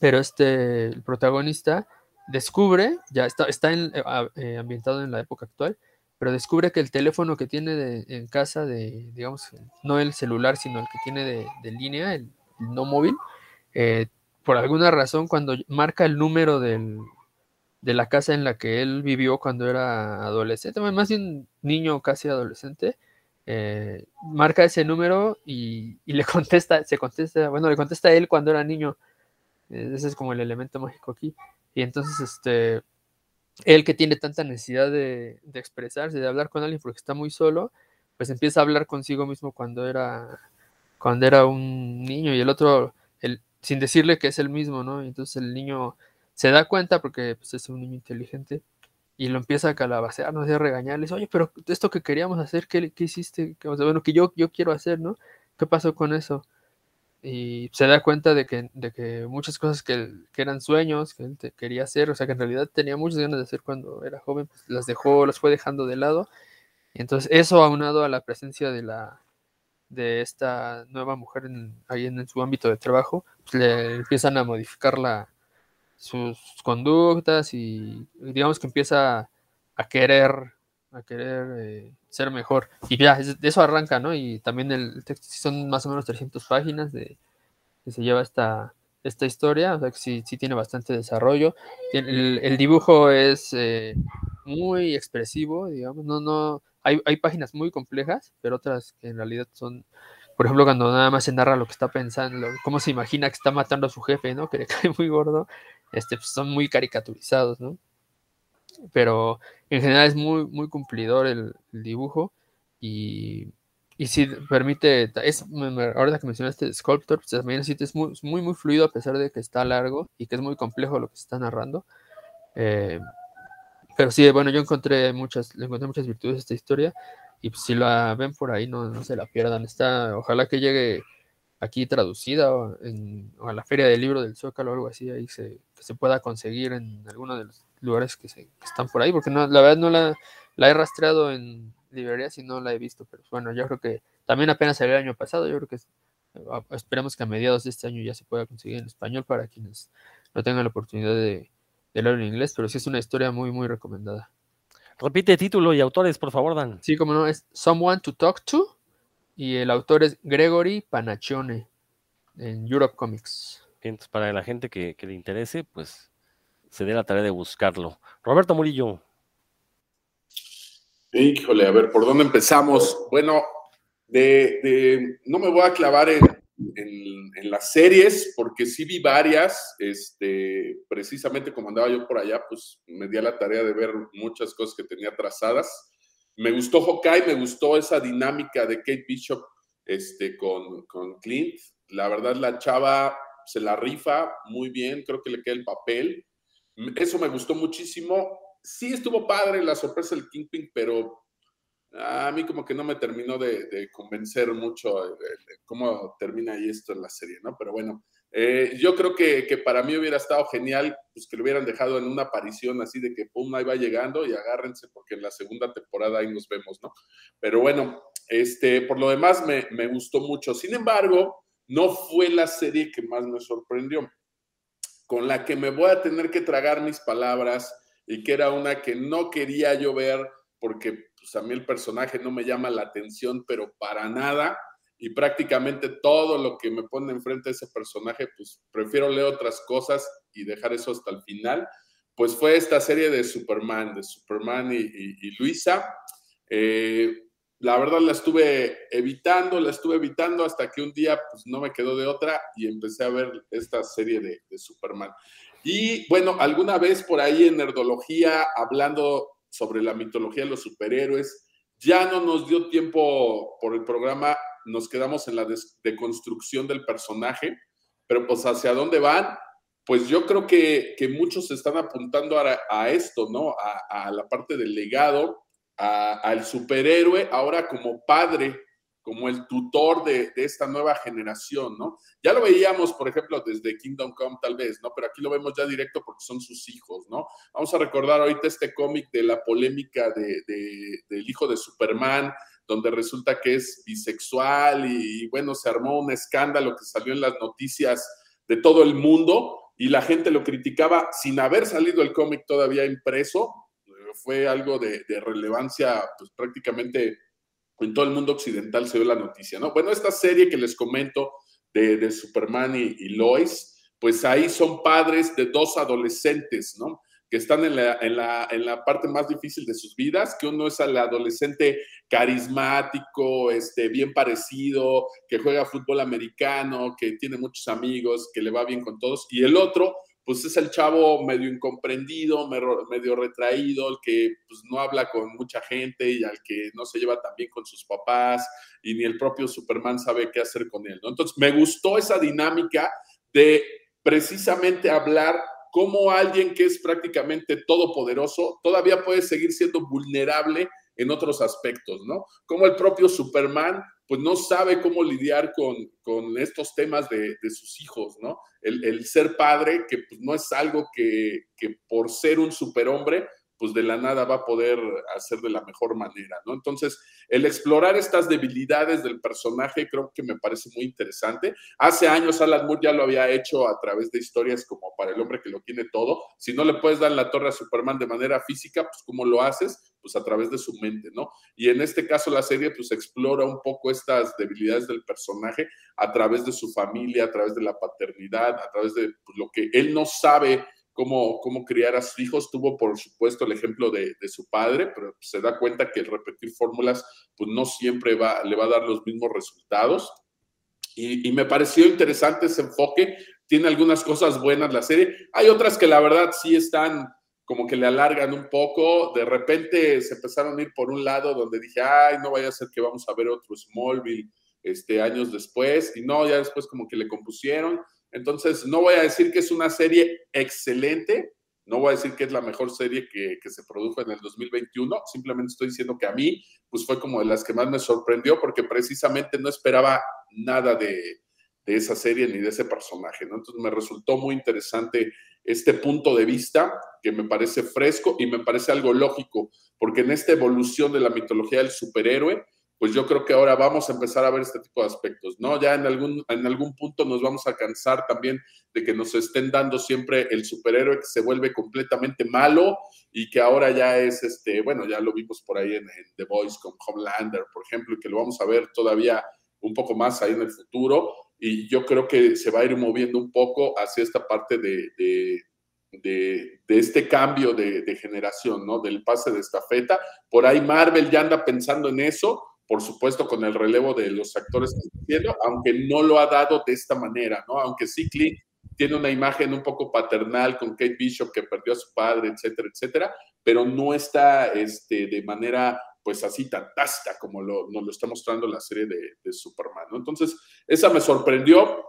pero este, el protagonista descubre, ya está, está eh, eh, ambientado en la época actual, pero descubre que el teléfono que tiene en casa de, digamos, no el celular, sino el que tiene de, línea, el, no móvil, eh, por alguna razón cuando marca el número del, de la casa en la que él vivió cuando era adolescente, más un niño casi adolescente, eh, marca ese número y, le contesta, se contesta, bueno, le contesta a él cuando era niño. Eh, ese es como el elemento mágico aquí. Y entonces, este, él que tiene tanta necesidad de, expresarse, de hablar con alguien porque está muy solo, pues empieza a hablar consigo mismo cuando era, cuando era un niño y el otro, el, sin decirle que es el mismo, ¿no? Entonces el niño se da cuenta porque pues, es un niño inteligente y lo empieza a calabacear, no sé, a regañarles, oye, pero esto que queríamos hacer, ¿qué, qué hiciste? Bueno, que yo, yo quiero hacer, ¿no? ¿Qué pasó con eso? Y se da cuenta de que, de que muchas cosas que, que, eran sueños, que él quería hacer, o sea, que en realidad tenía muchas ganas de hacer cuando era joven, pues las dejó, las fue dejando de lado. Y entonces eso aunado a la presencia de la de esta nueva mujer ahí en, su ámbito de trabajo, pues le empiezan a modificar la, sus conductas y digamos que empieza a querer a querer eh, ser mejor y ya de eso arranca no y también el texto son más o menos 300 páginas de que se lleva esta esta historia o sea que sí, sí tiene bastante desarrollo el, dibujo es eh, muy expresivo digamos no no hay, hay páginas muy complejas pero otras que en realidad son por ejemplo, cuando nada más se narra lo que está pensando, cómo se imagina que está matando a su jefe, ¿no? Que le cae muy gordo, este, pues, son muy caricaturizados, ¿no? Pero en general es muy, muy cumplidor el, dibujo y, y sí permite, es, ahora que mencionaste Sculptor, pues también es muy, muy, muy fluido a pesar de que está largo y que es muy complejo lo que se está narrando. Eh, pero sí, bueno, yo encontré muchas, encontré muchas virtudes a esta historia y pues, si la ven por ahí, no, no se la pierdan. Está, ojalá que llegue aquí traducida o, a la Feria del Libro del Zócalo o algo así, ahí se, se pueda conseguir en alguno de los lugares que, se, están por ahí, porque no, la verdad no la, la, he rastreado en librerías y no la he visto, pero bueno, yo creo que también apenas salió el año pasado, yo creo que esperamos que a mediados de este año ya se pueda conseguir en español para quienes no tengan la oportunidad de, de leerlo en inglés, pero sí es una historia muy, muy recomendada. Repite título y autores, por favor, Dan. Sí, como no, es Someone to Talk to y el autor es Gregory Panaccione en Europe Comics. Entonces, para la gente que, que le interese, pues se dé la tarea de buscarlo. Roberto Murillo. Híjole, a ver, ¿por dónde empezamos? Bueno, de, no me voy a clavar en, las series, porque sí vi varias, este, precisamente como andaba yo por allá, pues me di a la tarea de ver muchas cosas que tenía trazadas. Me gustó Hawkeye, me gustó esa dinámica de Kate Bishop este, con, con Clint. La verdad, la chava se la rifa muy bien, creo que le queda el papel. Eso me gustó muchísimo. Sí estuvo padre la sorpresa del Kingpin, pero a mí como que no me terminó de, convencer mucho de cómo termina ahí esto en la serie, ¿no? Pero bueno, eh, yo creo que, para mí hubiera estado genial pues que lo hubieran dejado en una aparición así de que pum, ahí va llegando y agárrense porque en la segunda temporada ahí nos vemos, ¿no? Pero bueno, este, por lo demás me gustó mucho. Sin embargo, no fue la serie que más me sorprendió, con la que me voy a tener que tragar mis palabras y que era una que no quería yo ver porque pues a mí el personaje no me llama la atención, pero para nada y prácticamente todo lo que me pone enfrente a ese personaje, pues prefiero leer otras cosas y dejar eso hasta el final. Pues fue esta serie de Superman, de Superman y, Luisa. Eh, la verdad la estuve evitando, la estuve evitando hasta que un día pues no me quedó de otra y empecé a ver esta serie de, de Superman. Y bueno, alguna vez por ahí en Nerdología, hablando sobre la mitología de los superhéroes, ya no nos dio tiempo por el programa nos quedamos en la deconstrucción del personaje, pero pues hacia dónde van, pues yo creo que, que muchos están apuntando a, a esto, ¿no? A, a, la parte del legado, al superhéroe, ahora como padre, como el tutor de, esta nueva generación, ¿no? Ya lo veíamos, por ejemplo, desde Kingdom Come tal vez, ¿no? Pero aquí lo vemos ya directo porque son sus hijos, ¿no? Vamos a recordar ahorita este cómic de la polémica de, de, del hijo de Superman, donde resulta que es bisexual y, bueno, se armó un escándalo que salió en las noticias de todo el mundo y la gente lo criticaba sin haber salido el cómic todavía impreso. Fue algo de, relevancia pues, prácticamente en todo el mundo occidental se ve la noticia, ¿no? Bueno, esta serie que les comento de, de Superman y, y Lois, pues ahí son padres de dos adolescentes, ¿no? que están en la, en, la, en la, parte más difícil de sus vidas, que uno es el adolescente carismático, este, bien parecido, que juega fútbol americano, que tiene muchos amigos, que le va bien con todos, y el otro, pues es el chavo medio incomprendido, medio retraído, el que pues, no habla con mucha gente y al que no se lleva tan bien con sus papás, y ni el propio Superman sabe qué hacer con él. Entonces, me gustó esa dinámica de precisamente hablar cómo alguien que es prácticamente todopoderoso todavía puede seguir siendo vulnerable en otros aspectos, ¿no? Como el propio Superman, pues no sabe cómo lidiar con, con estos temas de, de, sus hijos, ¿no? El, el ser padre, que pues, no es algo que, que por ser un superhombre, pues de la nada va a poder hacer de la mejor manera, ¿no? Entonces, el explorar estas debilidades del personaje creo que me parece muy interesante. Hace años Alan Moore ya lo había hecho a través de historias como para el hombre que lo tiene todo. Si no le puedes dar la torre a Superman de manera física, pues ¿cómo lo haces? Pues a través de su mente, ¿no? Y en este caso la serie pues explora un poco estas debilidades del personaje a través de su familia, a través de la paternidad, a través de pues, lo que él no sabe cómo, cómo criar a sus hijos. Tuvo, por supuesto, el ejemplo de, de su padre, pero se da cuenta que el repetir fórmulas, pues no siempre va, le va a dar los mismos resultados. Y, me pareció interesante ese enfoque. Tiene algunas cosas buenas la serie. Hay otras que la verdad sí están como que le alargan un poco. De repente se empezaron a ir por un lado donde dije, ay, no vaya a ser que vamos a ver otro Smallville este, años después. Y no, ya después como que le compusieron. Entonces, no voy a decir que es una serie excelente, no voy a decir que es la mejor serie que, se produjo en el 2021, simplemente estoy diciendo que a mí, pues fue como de las que más me sorprendió porque precisamente no esperaba nada de, de esa serie ni de ese personaje, ¿no? Entonces me resultó muy interesante este punto de vista que me parece fresco y me parece algo lógico, porque en esta evolución de la mitología del superhéroe, pues yo creo que ahora vamos a empezar a ver este tipo de aspectos, ¿no? Ya en algún, en algún punto nos vamos a cansar también de que nos estén dando siempre el superhéroe que se vuelve completamente malo y que ahora ya es, este, bueno, ya lo vimos por ahí en, The Voice con Homelander, por ejemplo, y que lo vamos a ver todavía un poco más ahí en el futuro. Y yo creo que se va a ir moviendo un poco hacia esta parte de, de este cambio de, de, generación, ¿no? Del pase de estafeta. Por ahí Marvel ya anda pensando en eso, por supuesto con el relevo de los actores que está haciendo, aunque no lo ha dado de esta manera, ¿no? Aunque sí Clint tiene una imagen un poco paternal con Kate Bishop que perdió a su padre, etcétera, etcétera, pero no está este, de manera pues así tan tácita como lo, nos lo está mostrando la serie de, Superman, ¿no? Entonces, esa me sorprendió.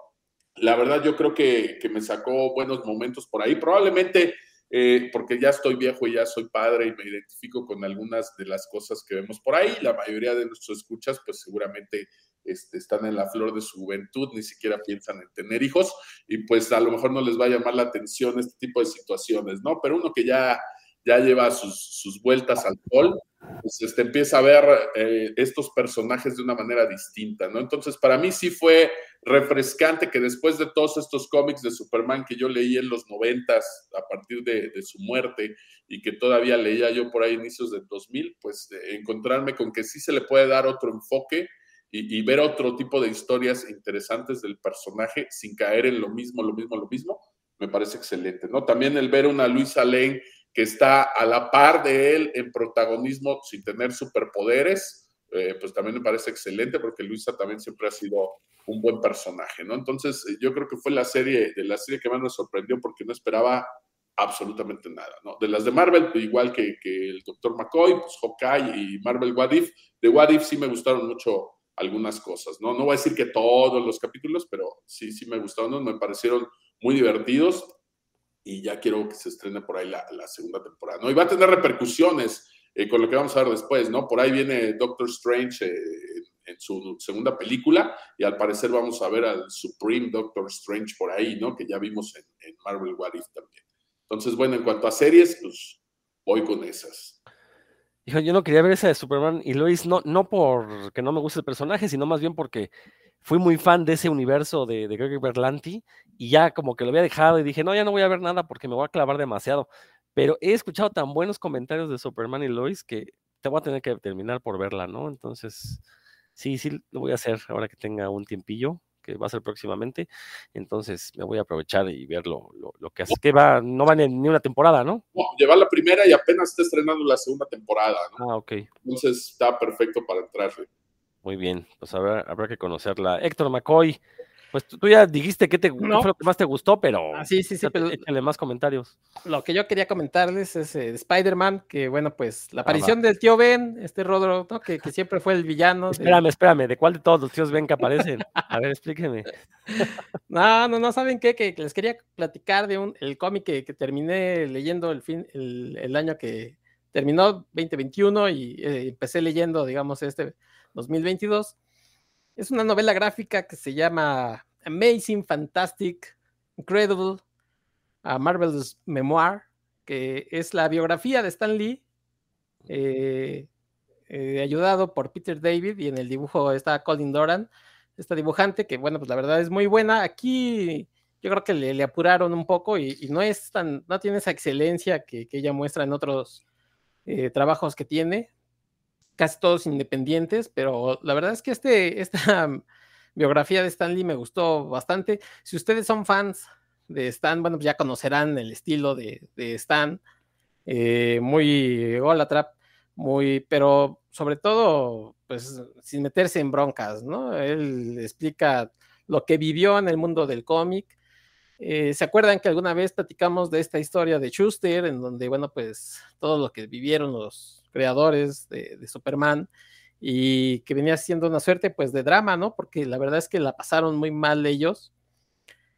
La verdad, yo creo que, que me sacó buenos momentos por ahí. Probablemente eh, porque ya estoy viejo y ya soy padre y me identifico con algunas de las cosas que vemos por ahí. La mayoría de nuestros escuchas, pues seguramente este, están en la flor de su juventud, ni siquiera piensan en tener hijos y pues a lo mejor no les va a llamar la atención este tipo de situaciones, ¿no? Pero uno que ya, ya lleva sus, sus vueltas al sol, pues este, empieza a ver eh, estos personajes de una manera distinta, ¿no? Entonces, para mí sí fue refrescante que después de todos estos cómics de Superman que yo leí en los noventas a partir de, su muerte y que todavía leía yo por ahí inicios del 2000, pues encontrarme con que sí se le puede dar otro enfoque y, y, ver otro tipo de historias interesantes del personaje sin caer en lo mismo, lo mismo, lo mismo, me parece excelente, ¿no? También el ver una Luisa Lane que está a la par de él en protagonismo sin tener superpoderes, eh, pues también me parece excelente porque Luisa también siempre ha sido un buen personaje, ¿no? Entonces, eh, yo creo que fue la serie, de la serie que más me sorprendió porque no esperaba absolutamente nada, ¿no? De las de Marvel, igual que, el Dr. McCoy, pues Hawkeye y Marvel What If, de What If sí me gustaron mucho algunas cosas, ¿no? No voy a decir que todos los capítulos, pero sí, sí me gustaron, me parecieron muy divertidos y ya quiero que se estrene por ahí la, segunda temporada, ¿no? Y va a tener repercusiones eh, con lo que vamos a ver después, ¿no? Por ahí viene Doctor Strange eh, en su segunda película y al parecer vamos a ver al Supreme Doctor Strange por ahí, ¿no? Que ya vimos en, Marvel What If también. Entonces, bueno, en cuanto a series, pues voy con esas. Hijo, yo no quería ver esa de Superman y Lois, no, no porque no me guste el personaje, sino más bien porque fui muy fan de ese universo de, de Greg Berlanti y ya como que lo había dejado y dije, no, ya no voy a ver nada porque me voy a clavar demasiado. Pero he escuchado tan buenos comentarios de Superman y Lois que te voy a tener que terminar por verla, ¿no? Entonces, sí, sí, lo voy a hacer ahora que tenga un tiempillo, que va a ser próximamente. Entonces, me voy a aprovechar y ver lo, que hace. Que va, no va ni, una temporada, ¿no? No, lleva la primera y apenas está estrenando la segunda temporada, ¿no? Ah, ok. Entonces, está perfecto para entrarle. Muy bien, pues habrá, habrá que conocerla. Héctor McCoy, pues tú, ya dijiste que te, fue lo que más te gustó, pero. Ah, sí, sí, sí. Pero más comentarios. Lo que yo quería comentarles es eh, Spider-Man, que bueno, pues la aparición del tío Ben, este Rodro, que, siempre fue el villano. Espérame, espérame, ¿de cuál de todos los tíos Ben que aparecen? A ver, explíqueme. no, no, no, ¿saben qué? Que, les quería platicar de un, el cómic que, terminé leyendo el, fin, el, año que terminó 2021 y eh, empecé leyendo, digamos, este 2022. Es una novela gráfica que se llama Amazing, Fantastic, Incredible, a Marvel's Memoir, que es la biografía de Stan Lee, eh, eh, ayudado por Peter David, y en el dibujo está Colin Doran, esta dibujante, que bueno, pues la verdad es muy buena. Aquí yo creo que le, apuraron un poco y, no es tan, no tiene esa excelencia que, ella muestra en otros eh, trabajos que tiene casi todos independientes, pero la verdad es que este, esta biografía de Stan Lee me gustó bastante. Si ustedes son fans de Stan, bueno, pues ya conocerán el estilo de, de Stan, eh, muy trap muy, pero sobre todo, pues sin meterse en broncas, ¿no? Él explica lo que vivió en el mundo del cómic. Eh, ¿Se acuerdan que alguna vez platicamos de esta historia de Schuster, en donde, bueno, pues todo lo que vivieron los creadores de, Superman y que venía siendo una suerte pues de drama, ¿no? Porque la verdad es que la pasaron muy mal ellos.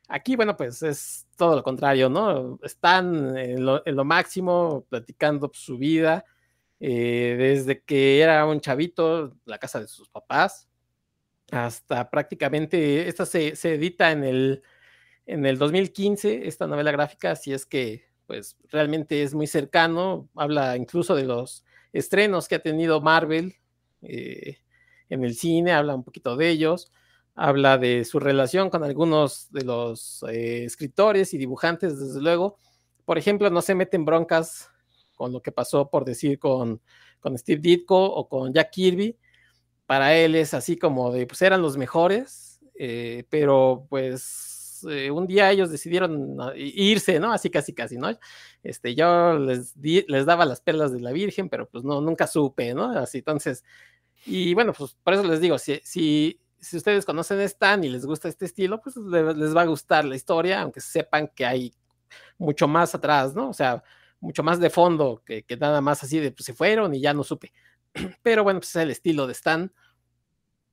Aquí, bueno, pues es todo lo contrario, ¿no? Están en lo, máximo platicando su vida, eh, desde que era un chavito, la casa de sus papás, hasta prácticamente, esta se, edita en el, en el 2015, esta novela gráfica, si es que pues realmente es muy cercano, habla incluso de los estrenos que ha tenido Marvel, eh, en el cine, habla un poquito de ellos, habla de su relación con algunos de los eh, escritores y dibujantes, desde luego. Por ejemplo, no se meten broncas con lo que pasó, por decir, con, con Steve Ditko o con Jack Kirby. Para él es así como de, pues eran los mejores, eh, pero pues eh, un día ellos decidieron irse, ¿no? Así casi casi, ¿no? Este, yo les, les daba las perlas de la Virgen, pero pues no, nunca supe, ¿no? Así, entonces, y bueno, pues por eso les digo, si, si, si ustedes conocen Stan y les gusta este estilo, pues les, va a gustar la historia, aunque sepan que hay mucho más atrás, ¿no? O sea, mucho más de fondo que, nada más así de pues se fueron y ya no supe. Pero bueno, pues es el estilo de Stan.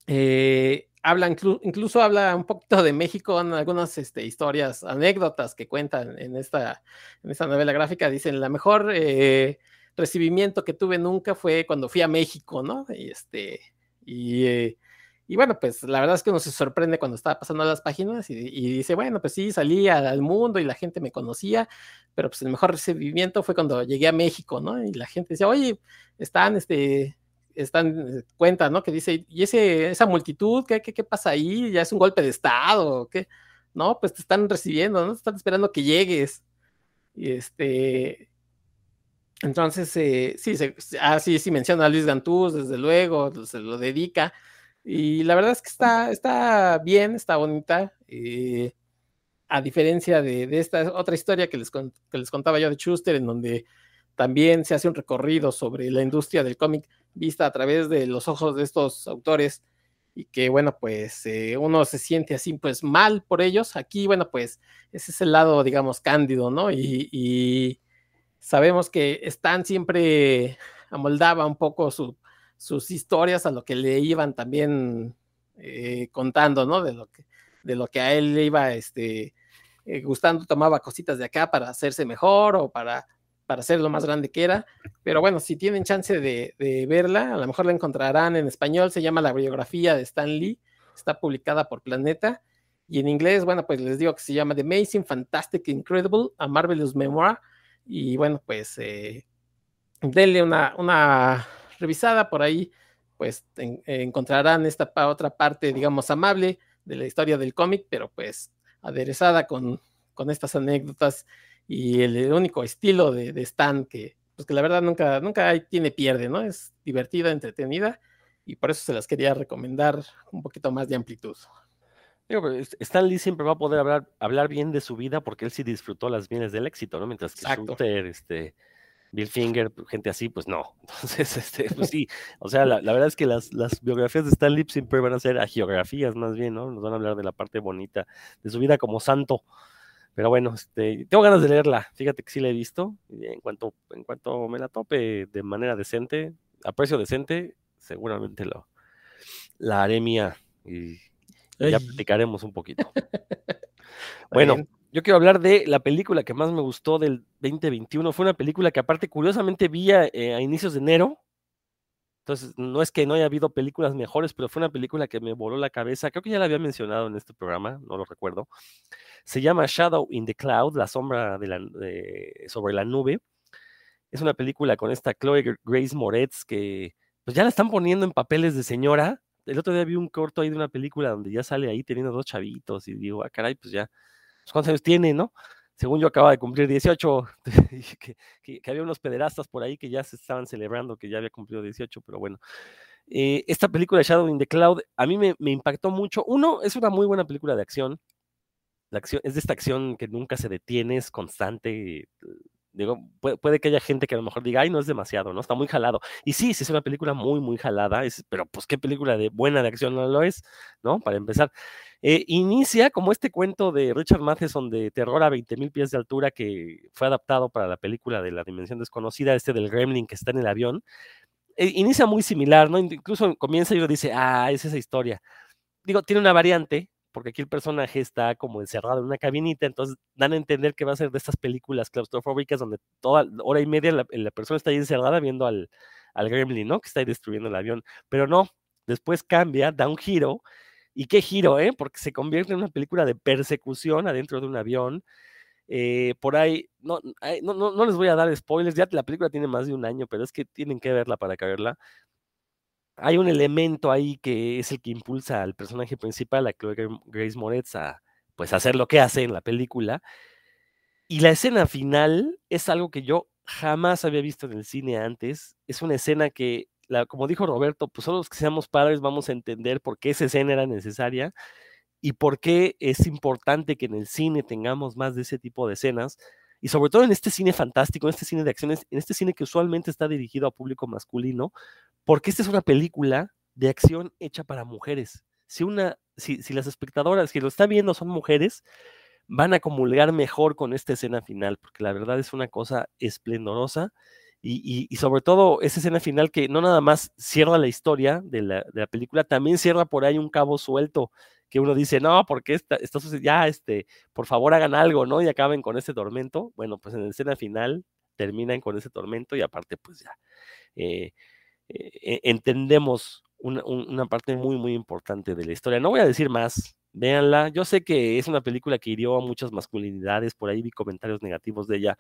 Eh, habla incluso habla un poquito de México en algunas este, historias, anécdotas que cuentan en esta, en esta novela gráfica. Dicen, la mejor eh, recibimiento que tuve nunca fue cuando fui a México, ¿no? Y, este, y, eh, y bueno, pues la verdad es que uno se sorprende cuando estaba pasando las páginas y, dice, bueno, pues sí, salí al mundo y la gente me conocía, pero pues el mejor recibimiento fue cuando llegué a México, ¿no? Y la gente decía, oye, están, este, están, eh, cuenta, ¿no? Que dice, ¿y ese, esa multitud, ¿qué, qué, qué pasa ahí? ¿Ya es un golpe de Estado? ¿Qué? No, pues te están recibiendo, ¿no? Están esperando que llegues. Y este, entonces, eh, sí, se, ah, sí, sí menciona a Luis Gantús, desde luego, se lo dedica. Y la verdad es que está, está bien, está bonita. Eh, a diferencia de, de, esta otra historia que les, que les contaba yo de Schuster, en donde también se hace un recorrido sobre la industria del cómic vista a través de los ojos de estos autores y que bueno, pues eh, uno se siente así pues mal por ellos. Aquí, bueno, pues ese es el lado, digamos, cándido, ¿no? y sabemos que Stan siempre amoldaba un poco sus historias a lo que le iban también eh, contando, ¿no? De lo, que, de lo que a él le iba este, eh, gustando, tomaba cositas de acá para hacerse mejor o para, para ser lo más grande que era. Pero bueno, si tienen chance de, verla, a lo mejor la encontrarán en español, se llama La biografía de Stan Lee, está publicada por Planeta. Y en inglés, bueno, pues les digo que se llama The Amazing, Fantastic, Incredible, A Marvelous Memoir y bueno, pues eh, denle una, revisada por ahí, pues encontrarán esta otra parte, digamos, amable de la historia del cómic, pero pues aderezada con estas anécdotas y el, único estilo de, de, Stan que, pues que la verdad nunca, nunca tiene pierde, ¿no? Es divertida, entretenida y por eso se las quería recomendar un poquito más de amplitud. Stan Lee siempre va a poder hablar, hablar bien de su vida porque él sí disfrutó las bienes del éxito, ¿no? Mientras que Shooter, este, Bill Finger, gente así, pues no. Entonces, este, pues sí, o sea, la, verdad es que las, las, biografías de Stan Lee siempre van a ser geografías más bien, ¿no? Nos van a hablar de la parte bonita de su vida como santo. Pero bueno, este, tengo ganas de leerla. Fíjate que sí la he visto. En cuanto, en cuanto me la tope de manera decente, a precio decente, seguramente lo, la haré mía. Y, ya platicaremos un poquito. bueno, yo quiero hablar de la película que más me gustó del 2021. Fue una película que aparte curiosamente vi a, eh, inicios de enero. Entonces, no es que no haya habido películas mejores, pero fue una película que me voló la cabeza. Creo que ya la había mencionado en este programa, no lo recuerdo. Se llama Shadow in the Cloud, la sombra de la, sobre la nube. Es una película con esta Chloe Grace Moretz que pues ya la están poniendo en papeles de señora el otro día vi un corto ahí de una película donde ya sale ahí teniendo dos chavitos y digo, ah, caray, pues ya, pues, ¿cuántos años tiene, no? Según yo acaba de cumplir 18, que, había unos pederastas por ahí que ya se estaban celebrando que ya había cumplido 18, pero bueno. Eh, esta película Shadow in the Cloud a mí me, impactó mucho. Uno, es una muy buena película de acción. La acción es de esta acción que nunca se detiene, es constante, Digo, puede, que haya gente que a lo mejor diga, ay, no es demasiado, ¿no? Está muy jalado. Y sí, sí es una película muy, muy jalada, es, pero pues qué película de buena de acción no lo es, ¿no? Para empezar. Eh, inicia como este cuento de Richard Matheson de terror a 20.000 pies de altura que fue adaptado para la película de la dimensión desconocida, este del gremlin que está en el avión. Eh, inicia muy similar, ¿no? Incluso comienza y uno dice, ah, es esa historia. Digo, tiene una variante, porque aquí el personaje está como encerrado en una cabinita, entonces dan a entender que va a ser de estas películas claustrofóbicas donde toda hora y media la, persona está ahí encerrada viendo al, al gremlin, ¿no? Que está ahí destruyendo el avión. Pero no, después cambia, da un giro, y qué giro, ¿eh? Porque se convierte en una película de persecución adentro de un avión. Eh, por ahí, no, no, no, les voy a dar spoilers, ya la película tiene más de un año, pero es que tienen que verla para caerla. hay un elemento ahí que es el que impulsa al personaje principal, a Grace Moretz, a pues hacer lo que hace en la película. Y la escena final es algo que yo jamás había visto en el cine antes. Es una escena que, como dijo Roberto, pues solo los que seamos padres vamos a entender por qué esa escena era necesaria y por qué es importante que en el cine tengamos más de ese tipo de escenas. Y sobre todo en este cine fantástico, en este cine de acciones, en este cine que usualmente está dirigido a público masculino, porque esta es una película de acción hecha para mujeres. Si, una, si, si las espectadoras que lo están viendo son mujeres, van a comulgar mejor con esta escena final, porque la verdad es una cosa esplendorosa. Y, sobre todo esa escena final que no nada más cierra la historia de la, película, también cierra por ahí un cabo suelto que uno dice, no, porque está, está ya, este, por favor hagan algo, ¿no? Y acaben con ese tormento. Bueno, pues en la escena final terminan con ese tormento y aparte, pues ya, eh, eh, entendemos una, una, parte muy, muy importante de la historia. No voy a decir más, véanla. Yo sé que es una película que hirió a muchas masculinidades, por ahí vi comentarios negativos de ella.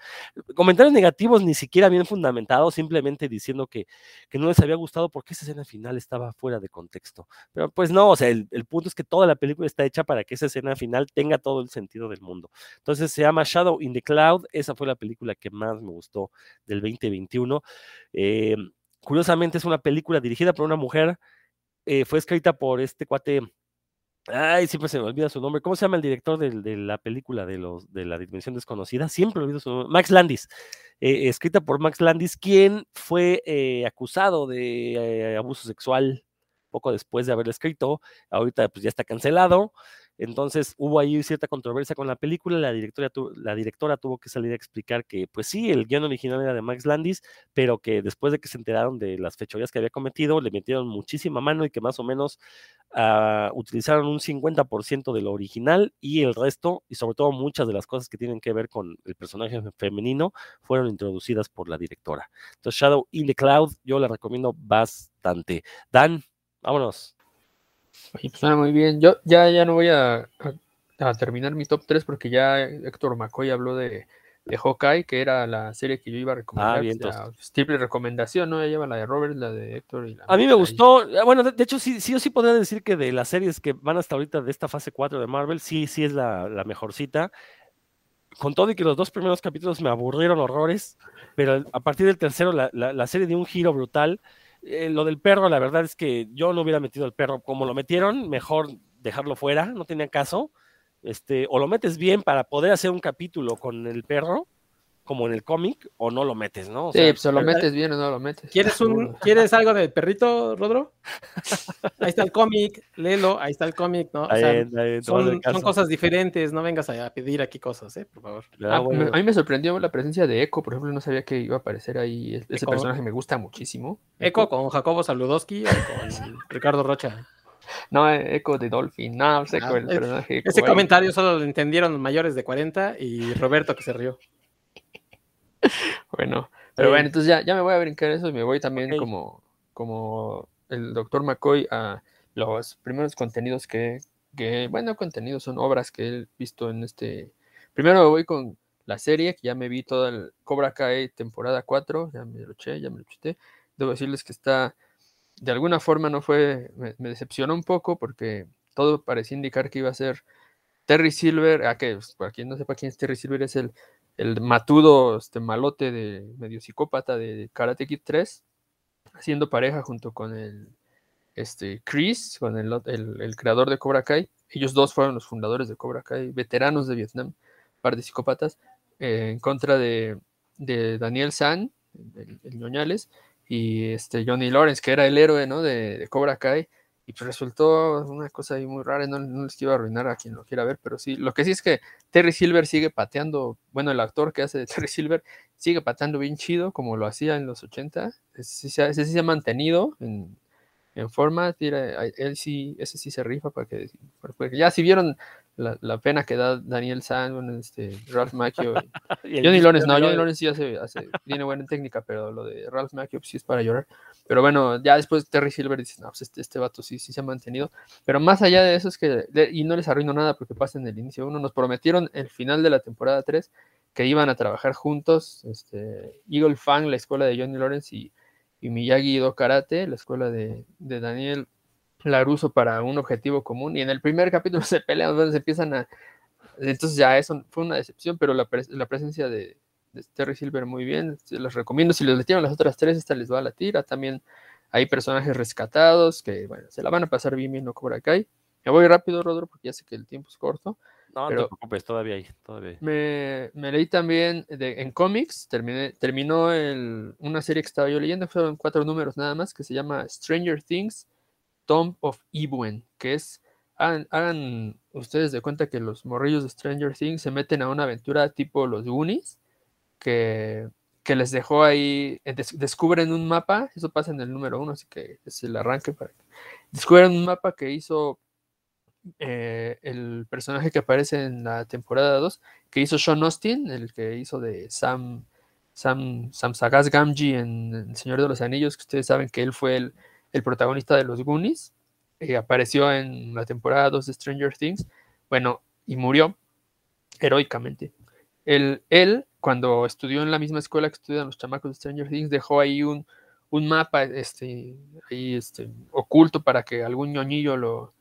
Comentarios negativos ni siquiera bien fundamentados, simplemente diciendo que, que no les había gustado porque esa escena final estaba fuera de contexto. Pero pues no, o sea, el, el, punto es que toda la película está hecha para que esa escena final tenga todo el sentido del mundo. Entonces se llama Shadow in the Cloud, esa fue la película que más me gustó del 2021. Eh, Curiosamente es una película dirigida por una mujer, eh, fue escrita por este cuate, ay, siempre se me olvida su nombre, ¿cómo se llama el director de, la película de, los, de la Dimensión Desconocida? Siempre olvido su nombre, Max Landis, eh, escrita por Max Landis, quien fue eh, acusado de abuso sexual poco después de haberla escrito, ahorita pues ya está cancelado, entonces hubo ahí cierta controversia con la película, la directora, la directora tuvo que salir a explicar que pues sí, el guion original era de Max Landis, pero que después de que se enteraron de las fechorías que había cometido, le metieron muchísima mano y que más o menos uh, utilizaron un 50% de lo original y el resto, y sobre todo muchas de las cosas que tienen que ver con el personaje femenino, fueron introducidas por la directora. Entonces Shadow in the Cloud yo la recomiendo bastante. Dan, vámonos. Oye, pues suena muy bien. Yo ya, ya no voy a, a, a, terminar mi top 3 porque ya Héctor McCoy habló de, de Hawkeye, que era la serie que yo iba a recomendar. Ah, bien, pues, triple recomendación, ¿no? Ya lleva la de Robert, la de Héctor y la A mí me gustó, ah, bueno, de, de, hecho sí, sí, yo sí podría decir que de las series que van hasta ahorita de esta fase 4 de Marvel, sí, sí es la, la mejorcita. Con todo y que los dos primeros capítulos me aburrieron horrores, pero a partir del tercero la, la, la serie dio un giro brutal. Eh, lo del perro, la verdad es que yo no hubiera metido el perro como lo metieron, mejor dejarlo fuera, no tenía caso. Este, o lo metes bien para poder hacer un capítulo con el perro, como en el cómic, o no lo metes, ¿no? O sí, sea, pues lo metes bien o no lo metes. ¿Quieres, un, ¿quieres algo del perrito, Rodro? ahí está el cómic, léelo, ahí está el cómic, ¿no? O sea, ahí, ahí, son, son, cosas diferentes, no vengas a pedir aquí cosas, ¿eh? Por favor. Ah, bueno. A mí me sorprendió la presencia de Echo, por ejemplo, no sabía que iba a aparecer ahí. Ese Echo. personaje me gusta muchísimo. Echo con Jacobo Saludowski o con Ricardo Rocha. No, Echo de Dolphin, no, Echo ah, el personaje. Ese comentario solo lo entendieron mayores de 40 y Roberto que se rió. bueno, pero bueno, entonces ya, ya me voy a brincar eso y me voy también okay. como, como el doctor McCoy a los primeros contenidos que, que, bueno, contenidos son obras que he visto en este. Primero me voy con la serie, que ya me vi toda el Cobra Kai temporada 4, ya me lo eché, ya me lo chuté. Debo decirles que está, de alguna forma no fue, me, me decepcionó un poco porque todo parecía indicar que iba a ser Terry Silver, a que pues, para quien no sepa quién es Terry Silver, es el el matudo este malote de medio psicópata de Karate Kid 3, haciendo pareja junto con el este, Chris, con el, el, creador de Cobra Kai. Ellos dos fueron los fundadores de Cobra Kai, veteranos de Vietnam, par de psicópatas, eh, en contra de, de, Daniel San, el, el ñoñales, y este Johnny Lawrence, que era el héroe ¿no? de, de Cobra Kai, y pues resultó una cosa muy rara, no, no, les quiero arruinar a quien lo quiera ver, pero sí, lo que sí es que Terry Silver sigue pateando, bueno, el actor que hace de Terry Silver sigue pateando bien chido, como lo hacía en los 80, ese sí se se ha mantenido en, en forma, él sí, ese sí se rifa, para que, porque ya si vieron la, la, pena que da Daniel San, este, Ralph Macchio, Johnny Lawrence, no, Johnny Lawrence sí hace, hace, tiene buena técnica, pero lo de Ralph Macchio sí es para llorar. Pero bueno, ya después Terry Silver dice, no, pues este, este vato sí, sí se ha mantenido. Pero más allá de eso es que, y no les arruino nada porque pasa en el inicio uno, nos prometieron el final de la temporada 3 que iban a trabajar juntos, este, Eagle Fang, la escuela de Johnny Lawrence y, y Miyagi-Do Karate, la escuela de, de Daniel Laruso para un objetivo común. Y en el primer capítulo se pelean, entonces empiezan a. Entonces ya eso fue una decepción, pero la, la presencia de, de, Terry Silver muy bien. Se los recomiendo. Si les metieron las otras tres, esta les va a la tira. También hay personajes rescatados que, bueno, se la van a pasar bien bien no Cobra Kai. Me voy rápido, Rodro, porque ya sé que el tiempo es corto. No, no te preocupes, todavía hay. Todavía Me, me, leí también de, en cómics, terminé, terminó el, una serie que estaba yo leyendo, fueron cuatro números nada más, que se llama Stranger Things, Tomb of Ibuen, que es, hagan, hagan, ustedes de cuenta que los morrillos de Stranger Things se meten a una aventura tipo los Goonies, que, que les dejó ahí, des, descubren un mapa, eso pasa en el número uno, así que es el arranque para que descubren un mapa que hizo eh, el personaje que aparece en la temporada 2, que hizo Sean Austin, el que hizo de Sam, Sam, Sam Gamgee en El Señor de los Anillos, que ustedes saben que él fue el, el protagonista de los Goonies, eh, apareció en la temporada 2 de Stranger Things, bueno, y murió heroicamente. Él, él, cuando estudió en la misma escuela que estudian los chamacos de Stranger Things, dejó ahí un, un mapa este, ahí, este, oculto para que algún ñoñillo lo,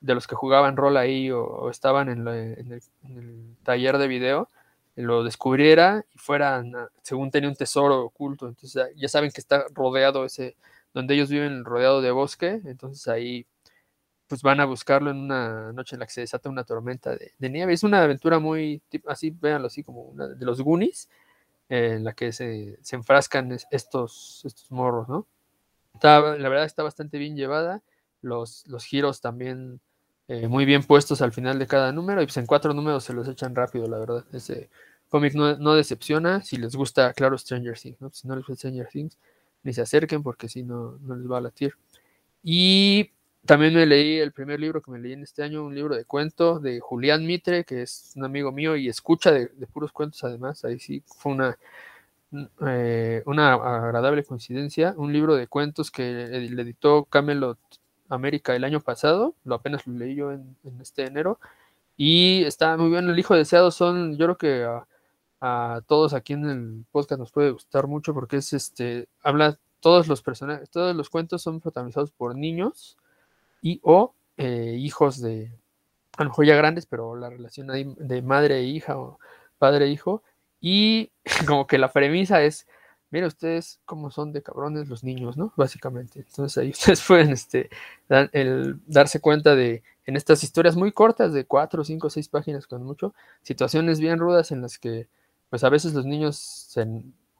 de los que jugaban rol ahí o, estaban en, el, en, el, taller de video, lo descubriera y fueran, según tenía un tesoro oculto, entonces ya saben que está rodeado ese, donde ellos viven rodeado de bosque, entonces ahí pues van a buscarlo en una noche en la que se desata una tormenta de, nieve. Es una aventura muy, así, véanlo así como una de los Goonies, eh, en la que se, se enfrascan estos, estos morros, ¿no? Está, la verdad está bastante bien llevada, los, los giros también eh, muy bien puestos al final de cada número y pues en cuatro números se los echan rápido, la verdad. Ese cómic no, decepciona. Si les gusta, claro, Stranger Things. Si no les gusta Stranger Things, ni se acerquen porque si no, no les va a latir. Y también me leí el primer libro que me leí en este año, un libro de cuentos de Julián Mitre, que es un amigo mío y escucha de, puros cuentos además. Ahí sí fue una, eh, una agradable coincidencia. Un libro de cuentos que le editó Camelot América el año pasado, lo apenas lo leí yo en, este enero, y está muy bien. El Hijo Deseado son, yo creo que a, a, todos aquí en el podcast nos puede gustar mucho porque es este, habla, todos los personajes, todos los cuentos son protagonizados por niños y o eh, hijos de, a lo mejor ya grandes, pero la relación ahí de madre e hija o padre e hijo, y como que la premisa es mira ustedes cómo son de cabrones los niños, ¿no? Básicamente. Entonces ahí ustedes pueden este, dar, el, darse cuenta de, en estas historias muy cortas, de cuatro, cinco, seis páginas con mucho, situaciones bien rudas en las que, pues a veces los niños, se,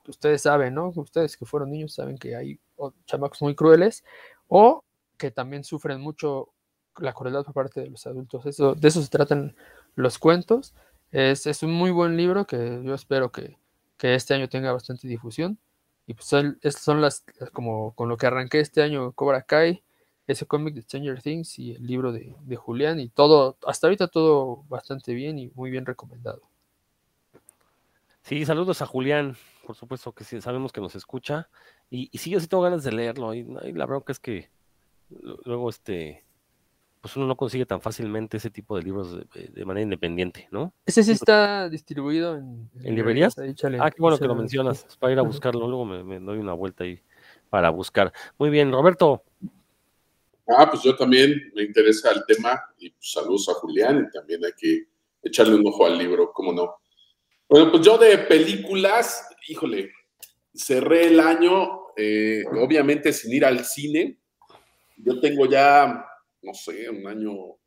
ustedes saben, ¿no? Ustedes que fueron niños saben que hay chamacos muy crueles o que también sufren mucho la crueldad por parte de los adultos. Eso, de eso se tratan los cuentos. Es, es un muy buen libro que yo espero que, que este año tenga bastante difusión. Y pues son, son las, como con lo que arranqué este año, Cobra Kai, ese cómic de Stranger Things y el libro de, de, Julián y todo, hasta ahorita todo bastante bien y muy bien recomendado. Sí, saludos a Julián, por supuesto que sí, sabemos que nos escucha. Y, y sí, yo sí tengo ganas de leerlo. Y, y la bronca es que luego este pues uno no consigue tan fácilmente ese tipo de libros de, de manera independiente, ¿no? Ese sí está distribuido en, en librerías. Ah, qué bueno que lo mencionas, sí. para ir a buscarlo, luego me, me, doy una vuelta ahí para buscar. Muy bien, Roberto. Ah, pues yo también me interesa el tema y pues, saludos a Julián y también hay que echarle un ojo al libro, ¿cómo no? Bueno, pues yo de películas, híjole, cerré el año, eh, obviamente sin ir al cine. Yo tengo ya no sé, un año,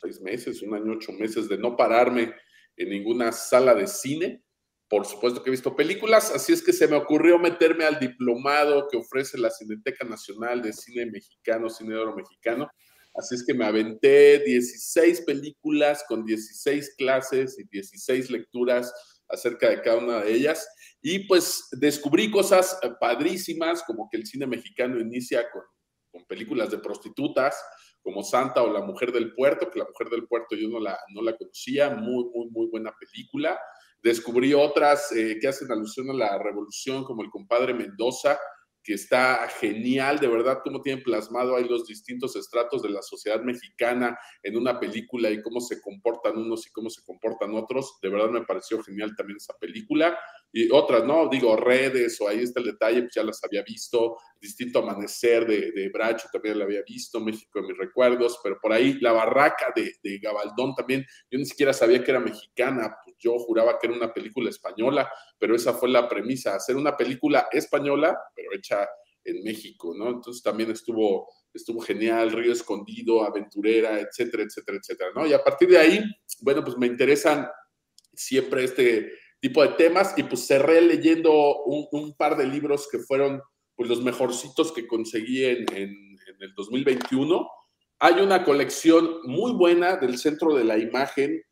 seis meses, un año, ocho meses de no pararme en ninguna sala de cine. Por supuesto que he visto películas, así es que se me ocurrió meterme al diplomado que ofrece la Cineteca Nacional de Cine Mexicano, Cine Oro Mexicano. Así es que me aventé 16 películas con 16 clases y 16 lecturas acerca de cada una de ellas. Y pues descubrí cosas padrísimas, como que el cine mexicano inicia con, con películas de prostitutas, como Santa o La Mujer del Puerto, que La Mujer del Puerto yo no la, no la conocía, muy, muy, muy buena película. Descubrí otras eh, que hacen alusión a la revolución, como El Compadre Mendoza, que está genial, de verdad, cómo tienen plasmado ahí los distintos estratos de la sociedad mexicana en una película y cómo se comportan unos y cómo se comportan otros. De verdad me pareció genial también esa película. Y otras, ¿no? Digo, redes, o ahí está el detalle, pues ya las había visto, Distinto Amanecer de, de Bracho también la había visto, México de mis recuerdos, pero por ahí la barraca de, de Gabaldón también, yo ni siquiera sabía que era mexicana, pues yo juraba que era una película española, pero esa fue la premisa, hacer una película española, pero hecha en México, ¿no? Entonces también estuvo, estuvo genial, Río Escondido, Aventurera, etcétera, etcétera, etcétera, ¿no? Y a partir de ahí, bueno, pues me interesan siempre este tipo de temas y pues cerré leyendo un, par de libros que fueron pues los mejorcitos que conseguí en, el 2021. Hay una colección muy buena del Centro de la Imagen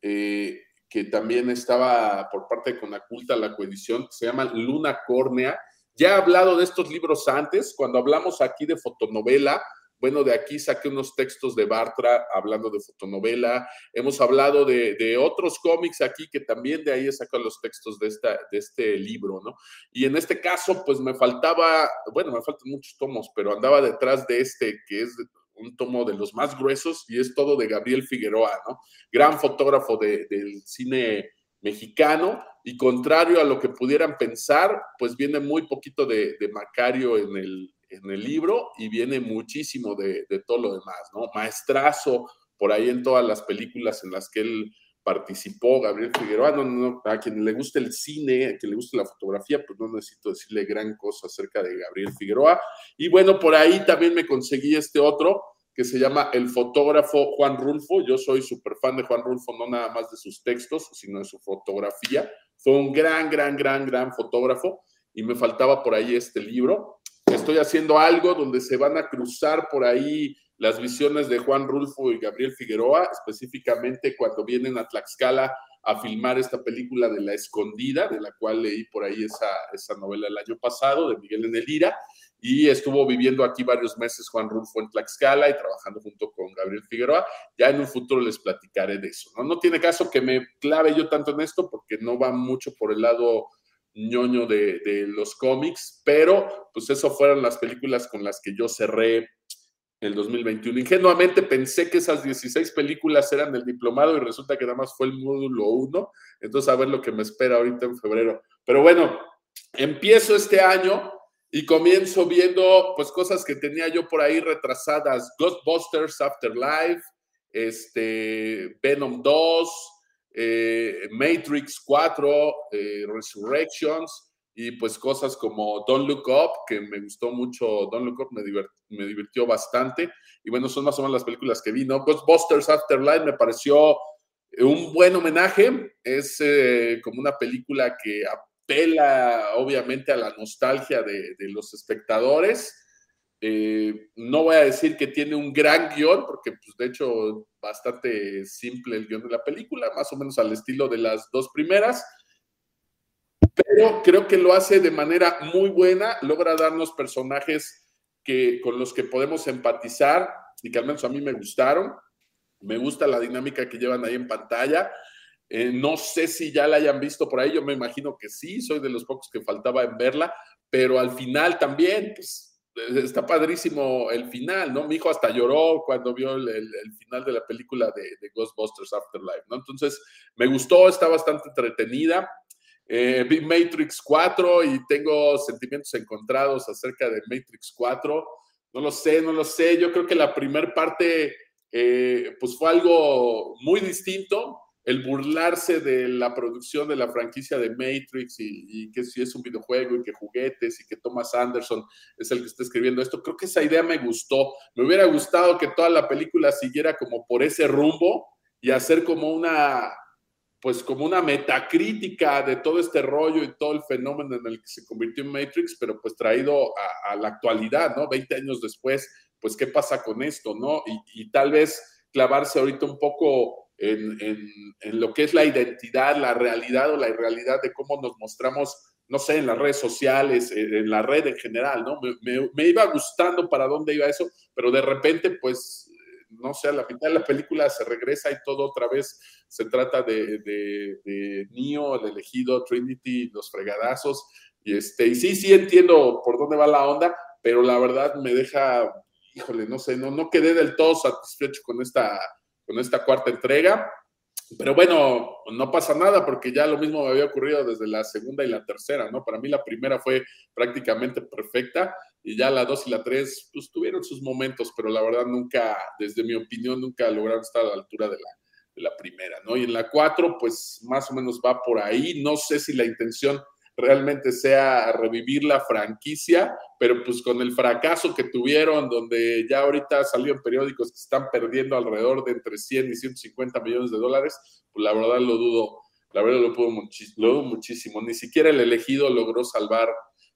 eh, que también estaba por parte de Conaculta, la coedición, se llama Luna Córnea. Ya he hablado de estos libros antes, cuando hablamos aquí de fotonovela, bueno, de aquí saqué unos textos de Bartra hablando de fotonovela. Hemos hablado de, otros cómics aquí que también de ahí he sacado los textos de, esta, de este libro, ¿no? Y en este caso, pues me faltaba, bueno, me faltan muchos tomos, pero andaba detrás de este, que es un tomo de los más gruesos y es todo de Gabriel Figueroa, ¿no? Gran fotógrafo del cine mexicano y contrario a lo que pudieran pensar, pues viene muy poquito de Macario en el, en el libro y viene muchísimo de, todo lo demás, ¿no? Maestrazo por ahí en todas las películas en las que él participó, Gabriel Figueroa, no, a quien le guste el cine, a quien le guste la fotografía, pues no necesito decirle gran cosa acerca de Gabriel Figueroa. Y bueno, por ahí también me conseguí este otro que se llama El fotógrafo Juan Rulfo. Yo soy súper fan de Juan Rulfo, no nada más de sus textos, sino de su fotografía. Fue un gran, gran, gran, gran fotógrafo y me faltaba por ahí este libro estoy haciendo algo donde se van a cruzar por ahí las visiones de Juan Rulfo y Gabriel Figueroa, específicamente cuando vienen a Tlaxcala a filmar esta película de La Escondida, de la cual leí por ahí esa, esa novela el año pasado, de Miguel Enelira, y estuvo viviendo aquí varios meses Juan Rulfo en Tlaxcala y trabajando junto con Gabriel Figueroa. Ya en un futuro les platicaré de eso. No, no tiene caso que me clave yo tanto en esto porque no va mucho por el lado ñoño de, los cómics, pero pues eso fueron las películas con las que yo cerré el 2021. Ingenuamente pensé que esas 16 películas eran del diplomado y resulta que nada más fue el módulo 1, entonces a ver lo que me espera ahorita en febrero. Pero bueno, empiezo este año y comienzo viendo pues cosas que tenía yo por ahí retrasadas, Ghostbusters Afterlife, este, Venom 2, eh, Matrix 4, eh, Resurrections y pues cosas como Don't Look Up, que me gustó mucho, Don't Look Up me, divirtió bastante. Y bueno, son más o menos las películas que vi, ¿no? Ghostbusters Afterlife me pareció un buen homenaje, es eh, como una película que apela obviamente a la nostalgia de los espectadores eh, no voy a decir que tiene un gran guion, porque pues de hecho bastante simple el guion de la película, más o menos al estilo de las dos primeras, pero creo que lo hace de manera muy buena, logra darnos personajes que, con los que podemos empatizar y que al menos a mí me gustaron. Me gusta la dinámica que llevan ahí en pantalla. Eh, no sé si ya la hayan visto por ahí, yo me imagino que sí, soy de los pocos que faltaba en verla, pero al final también, pues está padrísimo el final, ¿no? Mi hijo hasta lloró cuando vio el, final de la película de, Ghostbusters Afterlife, ¿no? Entonces, me gustó, está bastante entretenida. Eh, vi Matrix 4 y tengo sentimientos encontrados acerca de Matrix 4. No lo sé, no lo sé. Yo creo que la primera parte, eh, pues fue algo muy distinto el burlarse de la producción de la franquicia de Matrix y, que si es un videojuego y que juguetes y que Thomas Anderson es el que está escribiendo esto, creo que esa idea me gustó. Me hubiera gustado que toda la película siguiera como por ese rumbo y hacer como una, pues como una metacrítica de todo este rollo y todo el fenómeno en el que se convirtió en Matrix, pero pues traído a, la actualidad, ¿no? Veinte años después, pues qué pasa con esto, ¿no? Y, y tal vez clavarse ahorita un poco en, lo que es la identidad, la realidad o la irrealidad de cómo nos mostramos, no sé, en las redes sociales, en la red en general, ¿no? Me, iba gustando para dónde iba eso, pero de repente, pues, no sé, a la mitad de la película se regresa y todo otra vez se trata de, de, de Neo, el elegido, Trinity, los fregadazos, y este, y sí, sí entiendo por dónde va la onda, pero la verdad me deja, híjole, no sé, no, no quedé del todo satisfecho con esta con esta cuarta entrega. pero bueno, no pasa nada porque ya lo mismo me había ocurrido desde la segunda y la tercera, ¿no? Para mí la primera fue prácticamente perfecta y ya la dos y la tres, pues tuvieron sus momentos, pero la verdad nunca, desde mi opinión, nunca lograron estar a la altura de la, de la primera, ¿no? Y en la cuatro, pues más o menos va por ahí. No sé si la intención realmente sea revivir la franquicia, pero pues con el fracaso que tuvieron, donde ya ahorita salieron periódicos que están perdiendo alrededor de entre 100 y 150 millones de dólares, pues la verdad lo dudo, la verdad lo, puedo lo dudo muchísimo. Ni siquiera el elegido logró salvar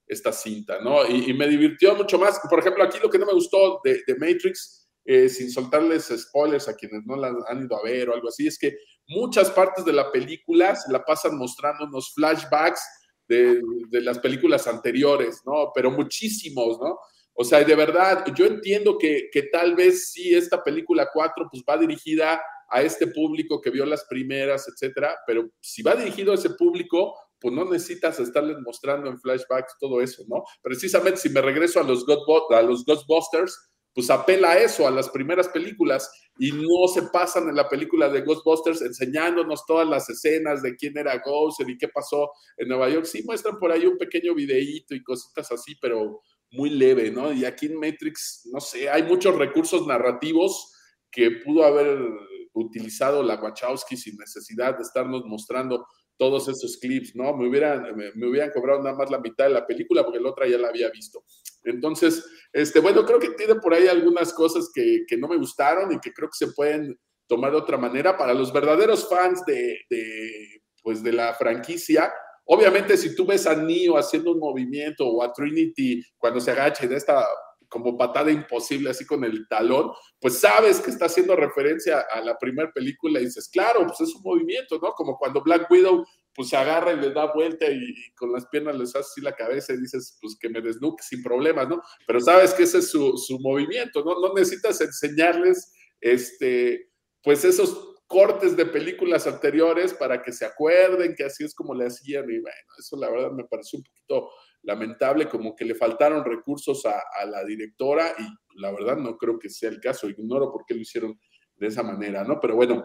esta cinta, ¿no? Y, me divirtió mucho más. Por ejemplo, aquí lo que no me gustó de, Matrix, eh, sin soltarles spoilers a quienes no la han ido a ver o algo así, es que muchas partes de la película se la pasan mostrando unos flashbacks de, las películas anteriores, ¿no? Pero muchísimos, ¿no? O sea, de verdad, yo entiendo que, que tal vez sí esta película 4 pues va dirigida a este público que vio las primeras, etcétera, pero si va dirigido a ese público, pues no necesitas estarles mostrando en flashbacks todo eso, ¿no? Precisamente si me regreso a los, a los Ghostbusters, pues apela a eso, a las primeras películas, y no se pasan en la película de Ghostbusters enseñándonos todas las escenas de quién era Ghost y qué pasó en Nueva York. Sí muestran por ahí un pequeño videíto y cositas así, pero muy leve, ¿no? Y aquí en Matrix, no sé, hay muchos recursos narrativos que pudo haber utilizado la Wachowski sin necesidad de estarnos mostrando todos esos clips, ¿no? Me hubieran, me, hubieran cobrado nada más la mitad de la película porque la otra ya la había visto. Entonces, este, bueno, creo que tiene por ahí algunas cosas que, que no me gustaron y que creo que se pueden tomar de otra manera. Para los verdaderos fans de, de, pues de la franquicia, obviamente si tú ves a Neo haciendo un movimiento o a Trinity cuando se agacha en esta como patada imposible así con el talón, pues sabes que está haciendo referencia a la primera película y dices, claro, pues es un movimiento, ¿no? Como cuando Black Widow pues se agarra y le da vuelta y, con las piernas les hace así la cabeza y dices, pues que me desnuque sin problemas, ¿no? Pero sabes que ese es su, su movimiento, ¿no? No necesitas enseñarles, este, pues esos cortes de películas anteriores para que se acuerden que así es como le hacían y bueno, eso la verdad me pareció un poquito lamentable, como que le faltaron recursos a, la directora y la verdad no creo que sea el caso, ignoro por qué lo hicieron de esa manera, ¿no? Pero bueno,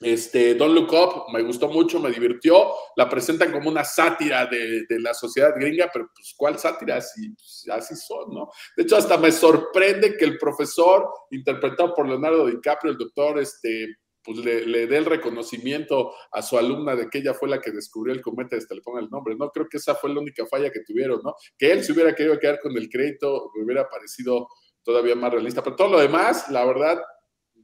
este, Don't Look Up me gustó mucho, me divirtió, la presentan como una sátira de, la sociedad gringa, pero pues ¿cuál sátira? Pues, así son, ¿no? De hecho, hasta me sorprende que el profesor, interpretado por Leonardo DiCaprio, el doctor, este, pues le, dé el reconocimiento a su alumna de que ella fue la que descubrió el cometa, hasta le ponga el nombre, ¿no? Creo que esa fue la única falla que tuvieron, ¿no? Que él se hubiera querido quedar con el crédito, me hubiera parecido todavía más realista, pero todo lo demás, la verdad,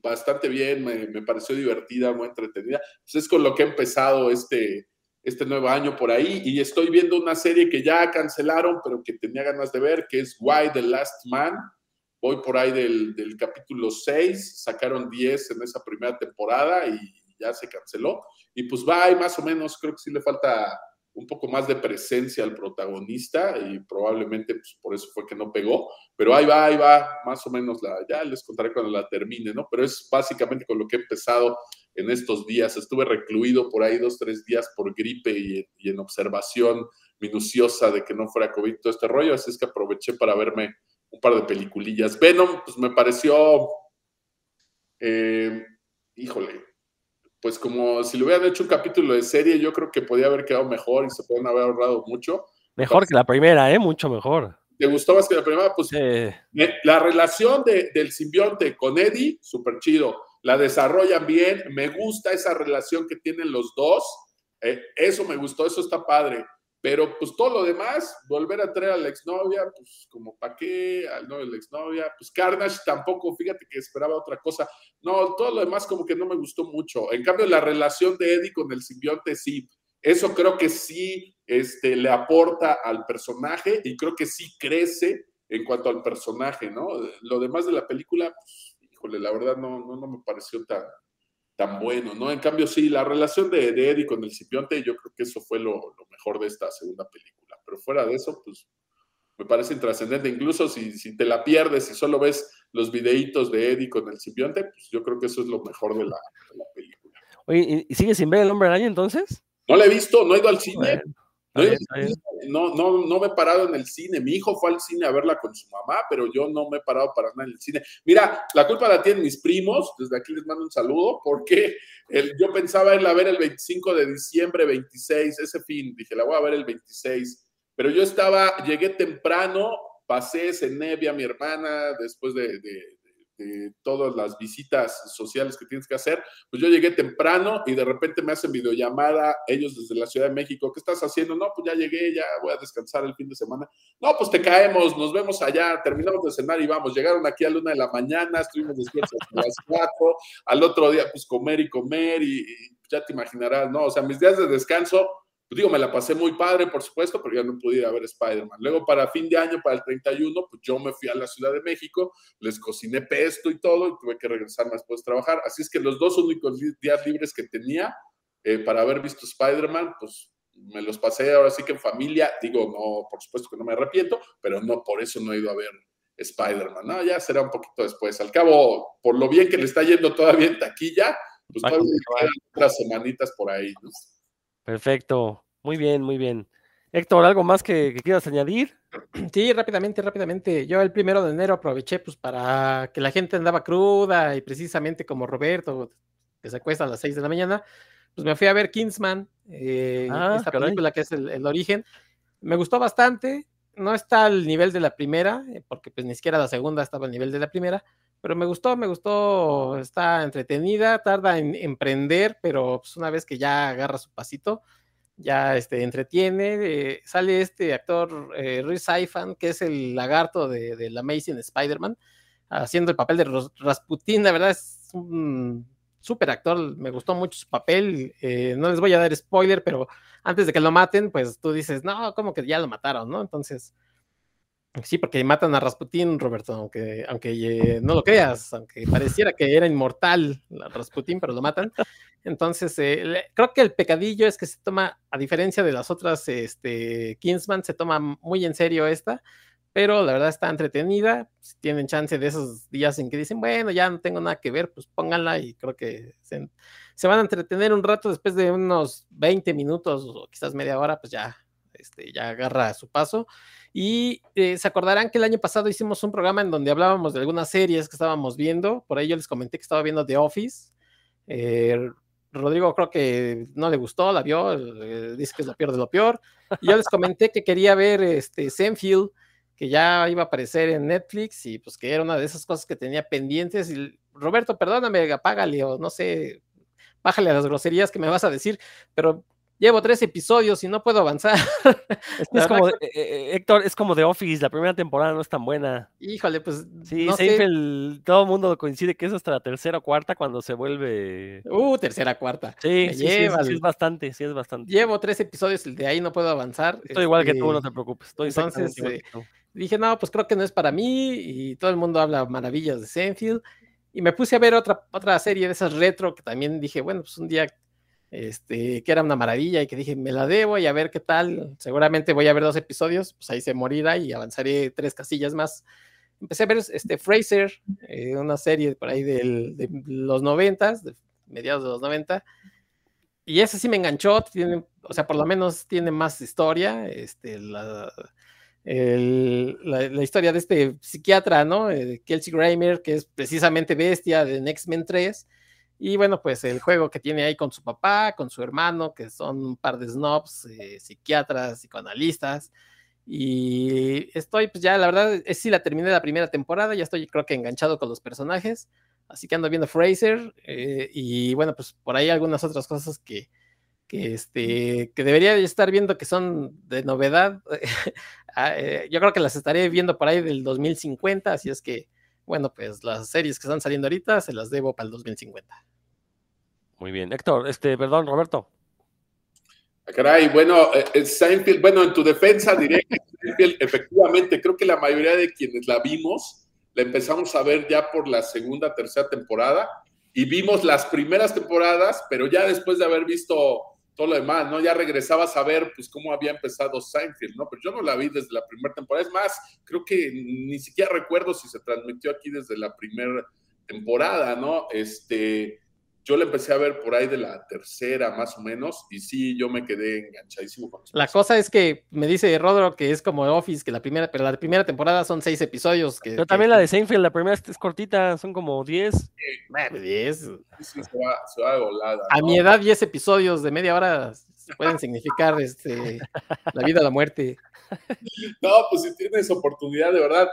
bastante bien, me, pareció divertida, muy entretenida. Pues es con lo que ha empezado este, este nuevo año por ahí y estoy viendo una serie que ya cancelaron, pero que tenía ganas de ver, que es Why the Last Man voy por ahí del, capítulo 6, sacaron 10 en esa primera temporada y ya se canceló. Y pues va ahí más o menos, creo que sí le falta un poco más de presencia al protagonista y probablemente pues, por eso fue que no pegó, pero ahí va, ahí va, más o menos, la, ya les contaré cuando la termine, ¿no? Pero es básicamente con lo que he empezado en estos días. Estuve recluido por ahí dos, tres días por gripe y, en observación minuciosa de que no fuera COVID todo este rollo, así es que aproveché para verme un par de peliculillas. Venom, pues me pareció, eh, híjole, pues como si le hubieran hecho un capítulo de serie, yo creo que podía haber quedado mejor y se pueden haber ahorrado mucho. Mejor que la primera, ¿eh? Mucho mejor. ¿Te gustó más que la primera? Pues la relación del simbionte con Eddie, súper chido. La desarrollan bien, me gusta esa relación que tienen los dos. Eh, eso me gustó, eso está padre. Pero pues todo lo demás, volver a traer a la exnovia, pues como para qué, al novio de la exnovia, pues Carnage tampoco, fíjate que esperaba otra cosa. No, todo lo demás como que no me gustó mucho. En cambio, la relación de Eddie con el simbionte, sí, eso creo que sí este, le aporta al personaje y creo que sí crece en cuanto al personaje, ¿no? Lo demás de la película, pues, híjole, la verdad no, no, no me pareció tan, tan bueno, ¿no? En cambio, sí, la relación de, Eddie con el Cipionte, yo creo que eso fue lo, mejor de esta segunda película. Pero fuera de eso, pues me parece intrascendente. Incluso si, si, te la pierdes y solo ves los videitos de Eddie con el Cipionte, pues yo creo que eso es lo mejor de la, película. Oye, ¿y sigues sin ver el hombre araña entonces? No la he visto, no he ido al cine. No, no, no, me he parado en el cine. Mi hijo fue al cine a verla con su mamá, pero yo no me he parado para nada en el cine. Mira, la culpa la tienen mis primos. Desde aquí les mando un saludo porque el, yo pensaba irla a ver el 25 de diciembre, 26, ese fin. Dije, la voy a ver el 26. Pero yo estaba, llegué temprano, pasé, cené, vi a mi hermana después de todas las visitas sociales que tienes que hacer, pues yo llegué temprano y de repente me hacen videollamada ellos desde la Ciudad de México, ¿qué estás haciendo? No, pues ya llegué, ya voy a descansar el fin de semana. No, pues te caemos, nos vemos allá, terminamos de cenar y vamos, llegaron aquí a la una de la mañana, estuvimos despiertos hasta las cuatro, al otro día pues comer y comer y ya te imaginarás, ¿no? O sea, mis días de descanso pues digo, me la pasé muy padre, por supuesto, pero ya no pude ir a ver Spider-Man. Luego, para fin de año, para el 31, pues yo me fui a la Ciudad de México, les cociné pesto y todo, y tuve que regresar después de trabajar. Así es que los dos únicos días libres que tenía eh, para haber visto Spider-Man, pues me los pasé ahora sí que en familia. Digo, no, por supuesto que no me arrepiento, pero no por eso no he ido a ver Spider-Man. No, ya será un poquito después. Al cabo, por lo bien que le está yendo todavía en taquilla, pues todavía otras semanitas por ahí, ¿no? Perfecto. Muy bien, muy bien. Héctor, ¿algo más que, quieras añadir? Sí, rápidamente, rápidamente. Yo el primero de enero aproveché pues para que la gente andaba cruda y precisamente como Roberto, que se acuesta a las 6 de la mañana, pues me fui a ver Kingsman, eh, ah, esta película que es el, origen. Me gustó bastante, no está al nivel de la primera, eh, porque pues ni siquiera la segunda estaba al nivel de la primera, pero me gustó, me gustó, está entretenida, tarda en emprender, pero pues, una vez que ya agarra su pasito, ya este, entretiene. Eh, sale este actor eh, Rhys que es el lagarto de, de la Amazing Spider-Man, haciendo el papel de Rasputin. La verdad es un súper actor, me gustó mucho su papel. Eh, no les voy a dar spoiler, pero antes de que lo maten, pues tú dices, no, como que ya lo mataron, ¿no? Entonces, Sí, porque matan a Rasputín, Roberto, aunque, aunque eh, no lo creas, aunque pareciera que era inmortal Rasputín, pero lo matan. Entonces, eh, creo que el pecadillo es que se toma, a diferencia de las otras este, Kingsman, se toma muy en serio esta, pero la verdad está entretenida. Si tienen chance de esos días en que dicen, bueno, ya no tengo nada que ver, pues pónganla y creo que se, se van a entretener un rato después de unos 20 minutos o quizás media hora, pues ya, este, ya agarra su paso. Y eh, se acordarán que el año pasado hicimos un programa en donde hablábamos de algunas series que estábamos viendo. Por ahí yo les comenté que estaba viendo The Office. Eh, Rodrigo creo que no le gustó, la vio, eh, dice que es lo peor de lo peor. Y yo les comenté que quería ver este Senfield, que ya iba a aparecer en Netflix y pues que era una de esas cosas que tenía pendientes. Y Roberto, perdóname, apágale o no sé, bájale a las groserías que me vas a decir, pero llevo tres episodios y no puedo avanzar. Es, como, eh, eh, Héctor, es como The Office, la primera temporada no es tan buena. Híjole, pues. Sí, todo el mundo coincide que es hasta la tercera o cuarta cuando se vuelve. Uh, tercera, cuarta. Sí, sí, es bastante, sí es bastante. Llevo tres episodios, el de ahí no puedo avanzar. Estoy igual que tú, este, no te preocupes. Estoy entonces, eh, dije, no, pues creo que no es para mí y todo el mundo habla maravillas de Senfield. Y me puse a ver otra, otra serie de esas retro que también dije, bueno, pues un día este, que era una maravilla y que dije, me la debo y a ver qué tal. Seguramente voy a ver dos episodios, pues ahí se morirá y avanzaré tres casillas más. Empecé a ver este Fraser, eh, una serie por ahí de los noventas, de mediados de los 90. Y ese sí me enganchó, tiene, o sea, por lo menos tiene más historia. Este, la, la, historia de este psiquiatra, ¿no? Eh, Kelsey Grammer, que es precisamente bestia de X-Men 3 y bueno, pues el juego que tiene ahí con su papá, con su hermano, que son un par de snobs, eh, psiquiatras, psicoanalistas. Y estoy, pues ya, la verdad, es sí la terminé la primera temporada, ya estoy creo que enganchado con los personajes. Así que ando viendo Fraser. Eh, y bueno, pues por ahí algunas otras cosas que, que, este, que debería estar viendo que son de novedad. Ah, eh, yo creo que las estaré viendo por ahí del 2050, así es que, bueno, pues las series que están saliendo ahorita se las debo para el 2050. Muy bien. Héctor, este, perdón, Roberto. Ah, caray, bueno, eh, eh, Seinfeld, bueno, en tu defensa diré que Seinfeld, efectivamente, creo que la mayoría de quienes la vimos, la empezamos a ver ya por la segunda, tercera temporada, y vimos las primeras temporadas, pero ya después de haber visto todo lo demás, ¿no? Ya regresabas a ver, pues, cómo había empezado Seinfeld, ¿no? Pero yo no la vi desde la primera temporada. Es más, creo que ni siquiera recuerdo si se transmitió aquí desde la primera temporada, ¿no? Este, yo le empecé a ver por ahí de la tercera más o menos y sí, yo me quedé enganchadísimo con La cosa es que me dice Rodro que es como Office, que la primera, pero la primera temporada son seis episodios. Que, pero también la de Seinfeld, la primera es cortita, son como diez. diez. Sí, se, va, se va de volada. A mi edad, diez episodios de media hora pueden significar este, la vida o la muerte. No, pues si tienes oportunidad, de verdad,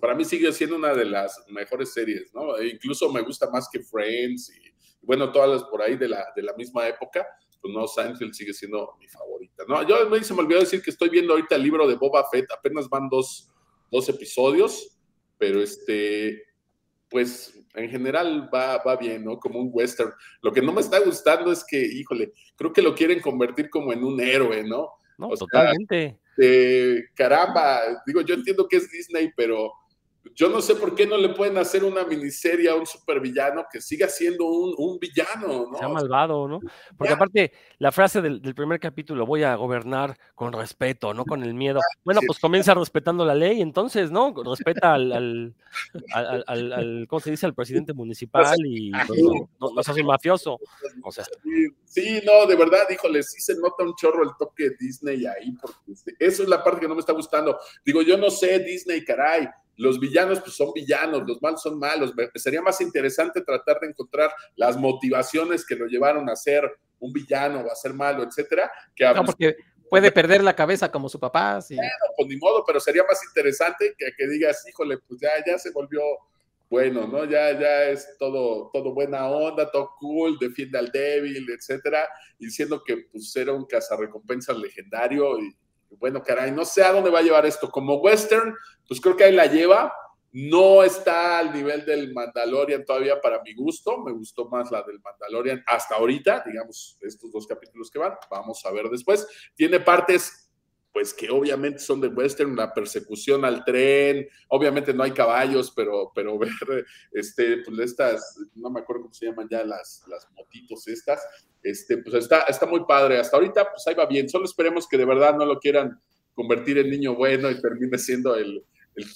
para mí sigue siendo una de las mejores series, ¿no? E incluso me gusta más que Friends y, bueno, todas las por ahí de la, de la misma época, pues no, Seinfeld sigue siendo mi favorita, ¿no? Yo me, se me olvidó decir que estoy viendo ahorita el libro de Boba Fett, apenas van dos, dos episodios, pero este, pues en general va, va bien, ¿no? Como un western. Lo que no me está gustando es que, híjole, creo que lo quieren convertir como en un héroe, ¿no? No, totalmente. caramba, digo, yo entiendo que es Disney, pero yo no sé por qué no le pueden hacer una miniserie a un supervillano que siga siendo un, villano, ¿no? Sea malvado, ¿no? Porque aparte, la frase del, primer capítulo, voy a gobernar con respeto, no con el miedo. Bueno, pues comienza respetando la ley, entonces, ¿no? Respeta al, al, al, ¿cómo se dice? Al presidente municipal y pues, no, no, seas un mafioso. O sea. Sí, no, de verdad, híjole, sí se nota un chorro el toque de Disney ahí, porque eso es la parte que no me está gustando. Digo, yo no sé, Disney, caray, los villanos pues son villanos, los malos son malos. Sería más interesante tratar de encontrar las motivaciones que lo llevaron a ser un villano o a ser malo, etcétera. Que no, porque puede perder la cabeza como su papá. Sí. Bueno, pues ni modo, pero sería más interesante que, que digas, híjole, pues ya, ya se volvió bueno, ¿no? Ya, ya es todo, todo buena onda, todo cool, defiende al débil, etcétera, diciendo que pues era un cazarrecompensas legendario y, bueno, caray, no sé a dónde va a llevar esto. Como western, pues creo que ahí la lleva. No está al nivel del Mandalorian todavía para mi gusto. Me gustó más la del Mandalorian hasta ahorita, digamos, estos dos capítulos que van. Vamos a ver después. Tiene partes pues que obviamente son de western, la persecución al tren, obviamente no hay caballos, pero, pero ver este, pues estas, no me acuerdo cómo se llaman ya las, las motitos estas, este, pues está, está muy padre. Hasta ahorita, pues ahí va bien. Solo esperemos que de verdad no lo quieran convertir en niño bueno y termine siendo el,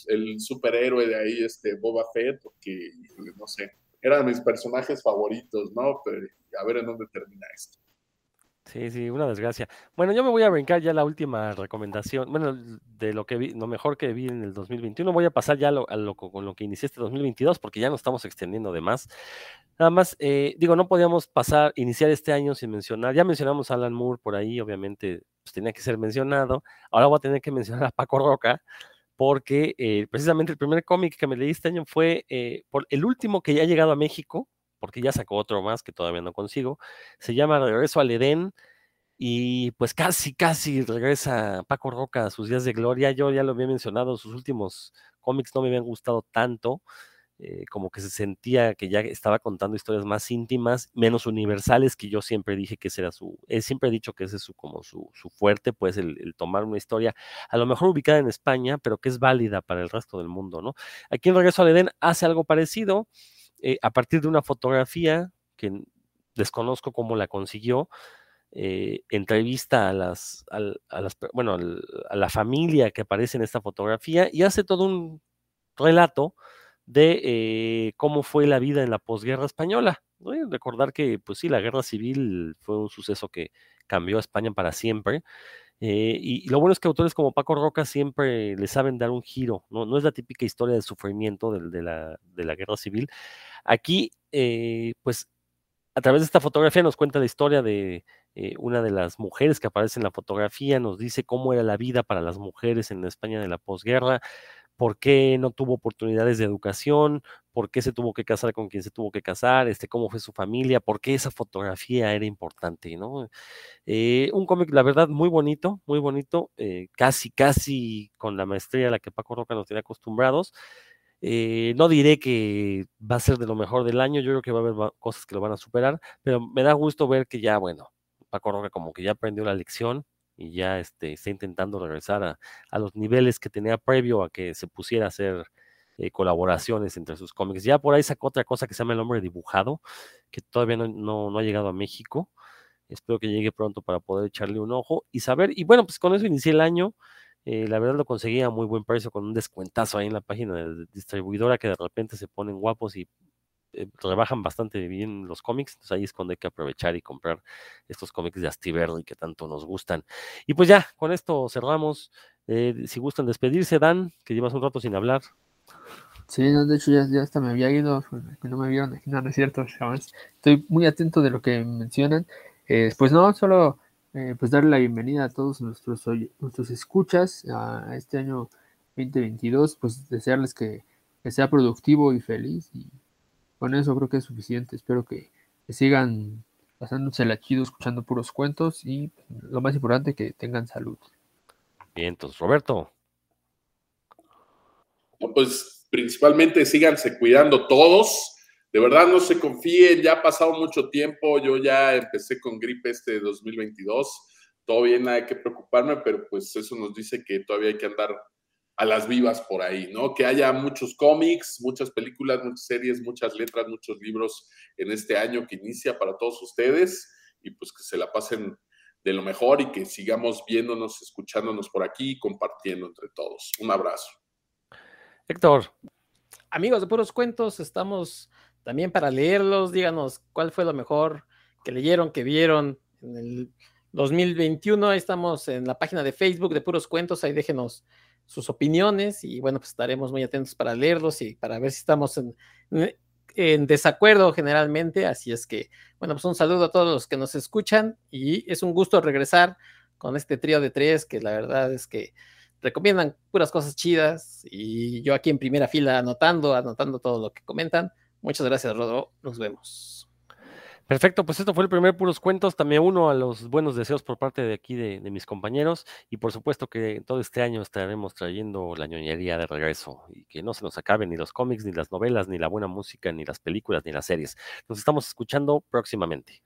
el, superhéroe de ahí, este Boba Fett, porque, no sé, eran mis personajes favoritos, ¿no? Pero a ver en dónde termina esto. Sí, sí, una desgracia. Bueno, yo me voy a brincar ya la última recomendación, bueno, de lo que vi, lo mejor que vi en el 2021. Voy a pasar ya lo, con lo que inicié este 2022 porque ya nos estamos extendiendo de más. Nada más, eh, digo, no podíamos pasar, iniciar este año sin mencionar, ya mencionamos a Alan Moore por ahí, obviamente, pues tenía que ser mencionado. Ahora voy a tener que mencionar a Paco Roca porque eh, precisamente el primer cómic que me leí este año fue eh, el último que ya ha llegado a México, porque ya sacó otro más que todavía no consigo. Se llama Regreso al Edén. Y pues casi, casi regresa Paco Roca a sus días de gloria. Yo ya lo había mencionado, sus últimos cómics no me habían gustado tanto. Eh, como que se sentía que ya estaba contando historias más íntimas, menos universales, que yo siempre dije que ese era su, he siempre he dicho que ese es su, como su, su fuerte, pues el, el, tomar una historia a lo mejor ubicada en España, pero que es válida para el resto del mundo, ¿no? Aquí en Regreso al Edén hace algo parecido, eh, a partir de una fotografía que desconozco cómo la consiguió, eh, entrevista a las, a, bueno, a la familia que aparece en esta fotografía y hace todo un relato de eh, cómo fue la vida en la posguerra española. Recordar que, pues sí, la guerra civil fue un suceso que cambió a España para siempre. Eh, y, lo bueno es que autores como Paco Roca siempre le saben dar un giro, no, no es la típica historia de sufrimiento de, la, la, guerra civil. Aquí, eh, pues, a través de esta fotografía nos cuenta la historia de eh, una de las mujeres que aparece en la fotografía, nos dice cómo era la vida para las mujeres en España de la posguerra, por qué no tuvo oportunidades de educación, por qué se tuvo que casar con quien se tuvo que casar, este, cómo fue su familia, por qué esa fotografía era importante, ¿no? Eh, un cómic, la verdad, muy bonito, muy bonito, eh, casi, casi con la maestría a la que Paco Roca nos tiene acostumbrados. Eh, no diré que va a ser de lo mejor del año, yo creo que va a haber cosas que lo van a superar, pero me da gusto ver que ya, bueno, Paco Roca como que ya aprendió la lección, y ya este, está intentando regresar a, a, los niveles que tenía previo a que se pusiera a hacer eh, colaboraciones entre sus cómics. Ya por ahí sacó otra cosa que se llama El Hombre Dibujado, que todavía no, no, no, ha llegado a México. Espero que llegue pronto para poder echarle un ojo y saber. Y bueno, pues con eso inicié el año. Eh, la verdad lo conseguí a muy buen precio con un descuentazo ahí en la página de distribuidora que de repente se ponen guapos y eh, rebajan bastante bien los cómics, entonces ahí es cuando hay que aprovechar y comprar estos cómics de Astiberri que tanto nos gustan. Y pues ya, con esto cerramos. Eh, si gustan despedirse, Dan, que llevas un rato sin hablar. Sí, de hecho ya, hasta me había ido, que no me vieron aquí, no, no es cierto, Estoy muy atento de lo que mencionan. pues no, solo pues darle la bienvenida a todos nuestros, nuestros escuchas a este año 2022, pues desearles que, que sea productivo y feliz y con eso creo que es suficiente. Espero que, sigan pasándose la chido escuchando puros cuentos y lo más importante que tengan salud. Bien, entonces Roberto. pues principalmente síganse cuidando todos. De verdad no se confíen, ya ha pasado mucho tiempo, yo ya empecé con gripe este 2022, todavía no hay que preocuparme, pero pues eso nos dice que todavía hay que andar a las vivas por ahí, ¿no? Que haya muchos cómics, muchas películas, muchas series, muchas letras, muchos libros en este año que inicia para todos ustedes y pues que se la pasen de lo mejor y que sigamos viéndonos, escuchándonos por aquí y compartiendo entre todos. Un abrazo. Héctor. Amigos de Puros Cuentos, estamos también para leerlos. Díganos cuál fue lo mejor que leyeron, que vieron en el 2021. Ahí estamos en la página de Facebook de Puros Cuentos. Ahí déjenos sus opiniones y bueno, pues estaremos muy atentos para leerlos y para ver si estamos en, en, desacuerdo generalmente. Así es que, bueno, pues un saludo a todos los que nos escuchan y es un gusto regresar con este trío de tres que la verdad es que recomiendan puras cosas chidas y yo aquí en primera fila anotando, anotando todo lo que comentan. Muchas gracias, Rodo. Nos vemos. Perfecto, pues esto fue el primer Puros Cuentos. También uno a los buenos deseos por parte de aquí de, mis compañeros. Y por supuesto que todo este año estaremos trayendo la ñoñería de regreso. Y que no se nos acaben ni los cómics, ni las novelas, ni la buena música, ni las películas, ni las series. Nos estamos escuchando próximamente.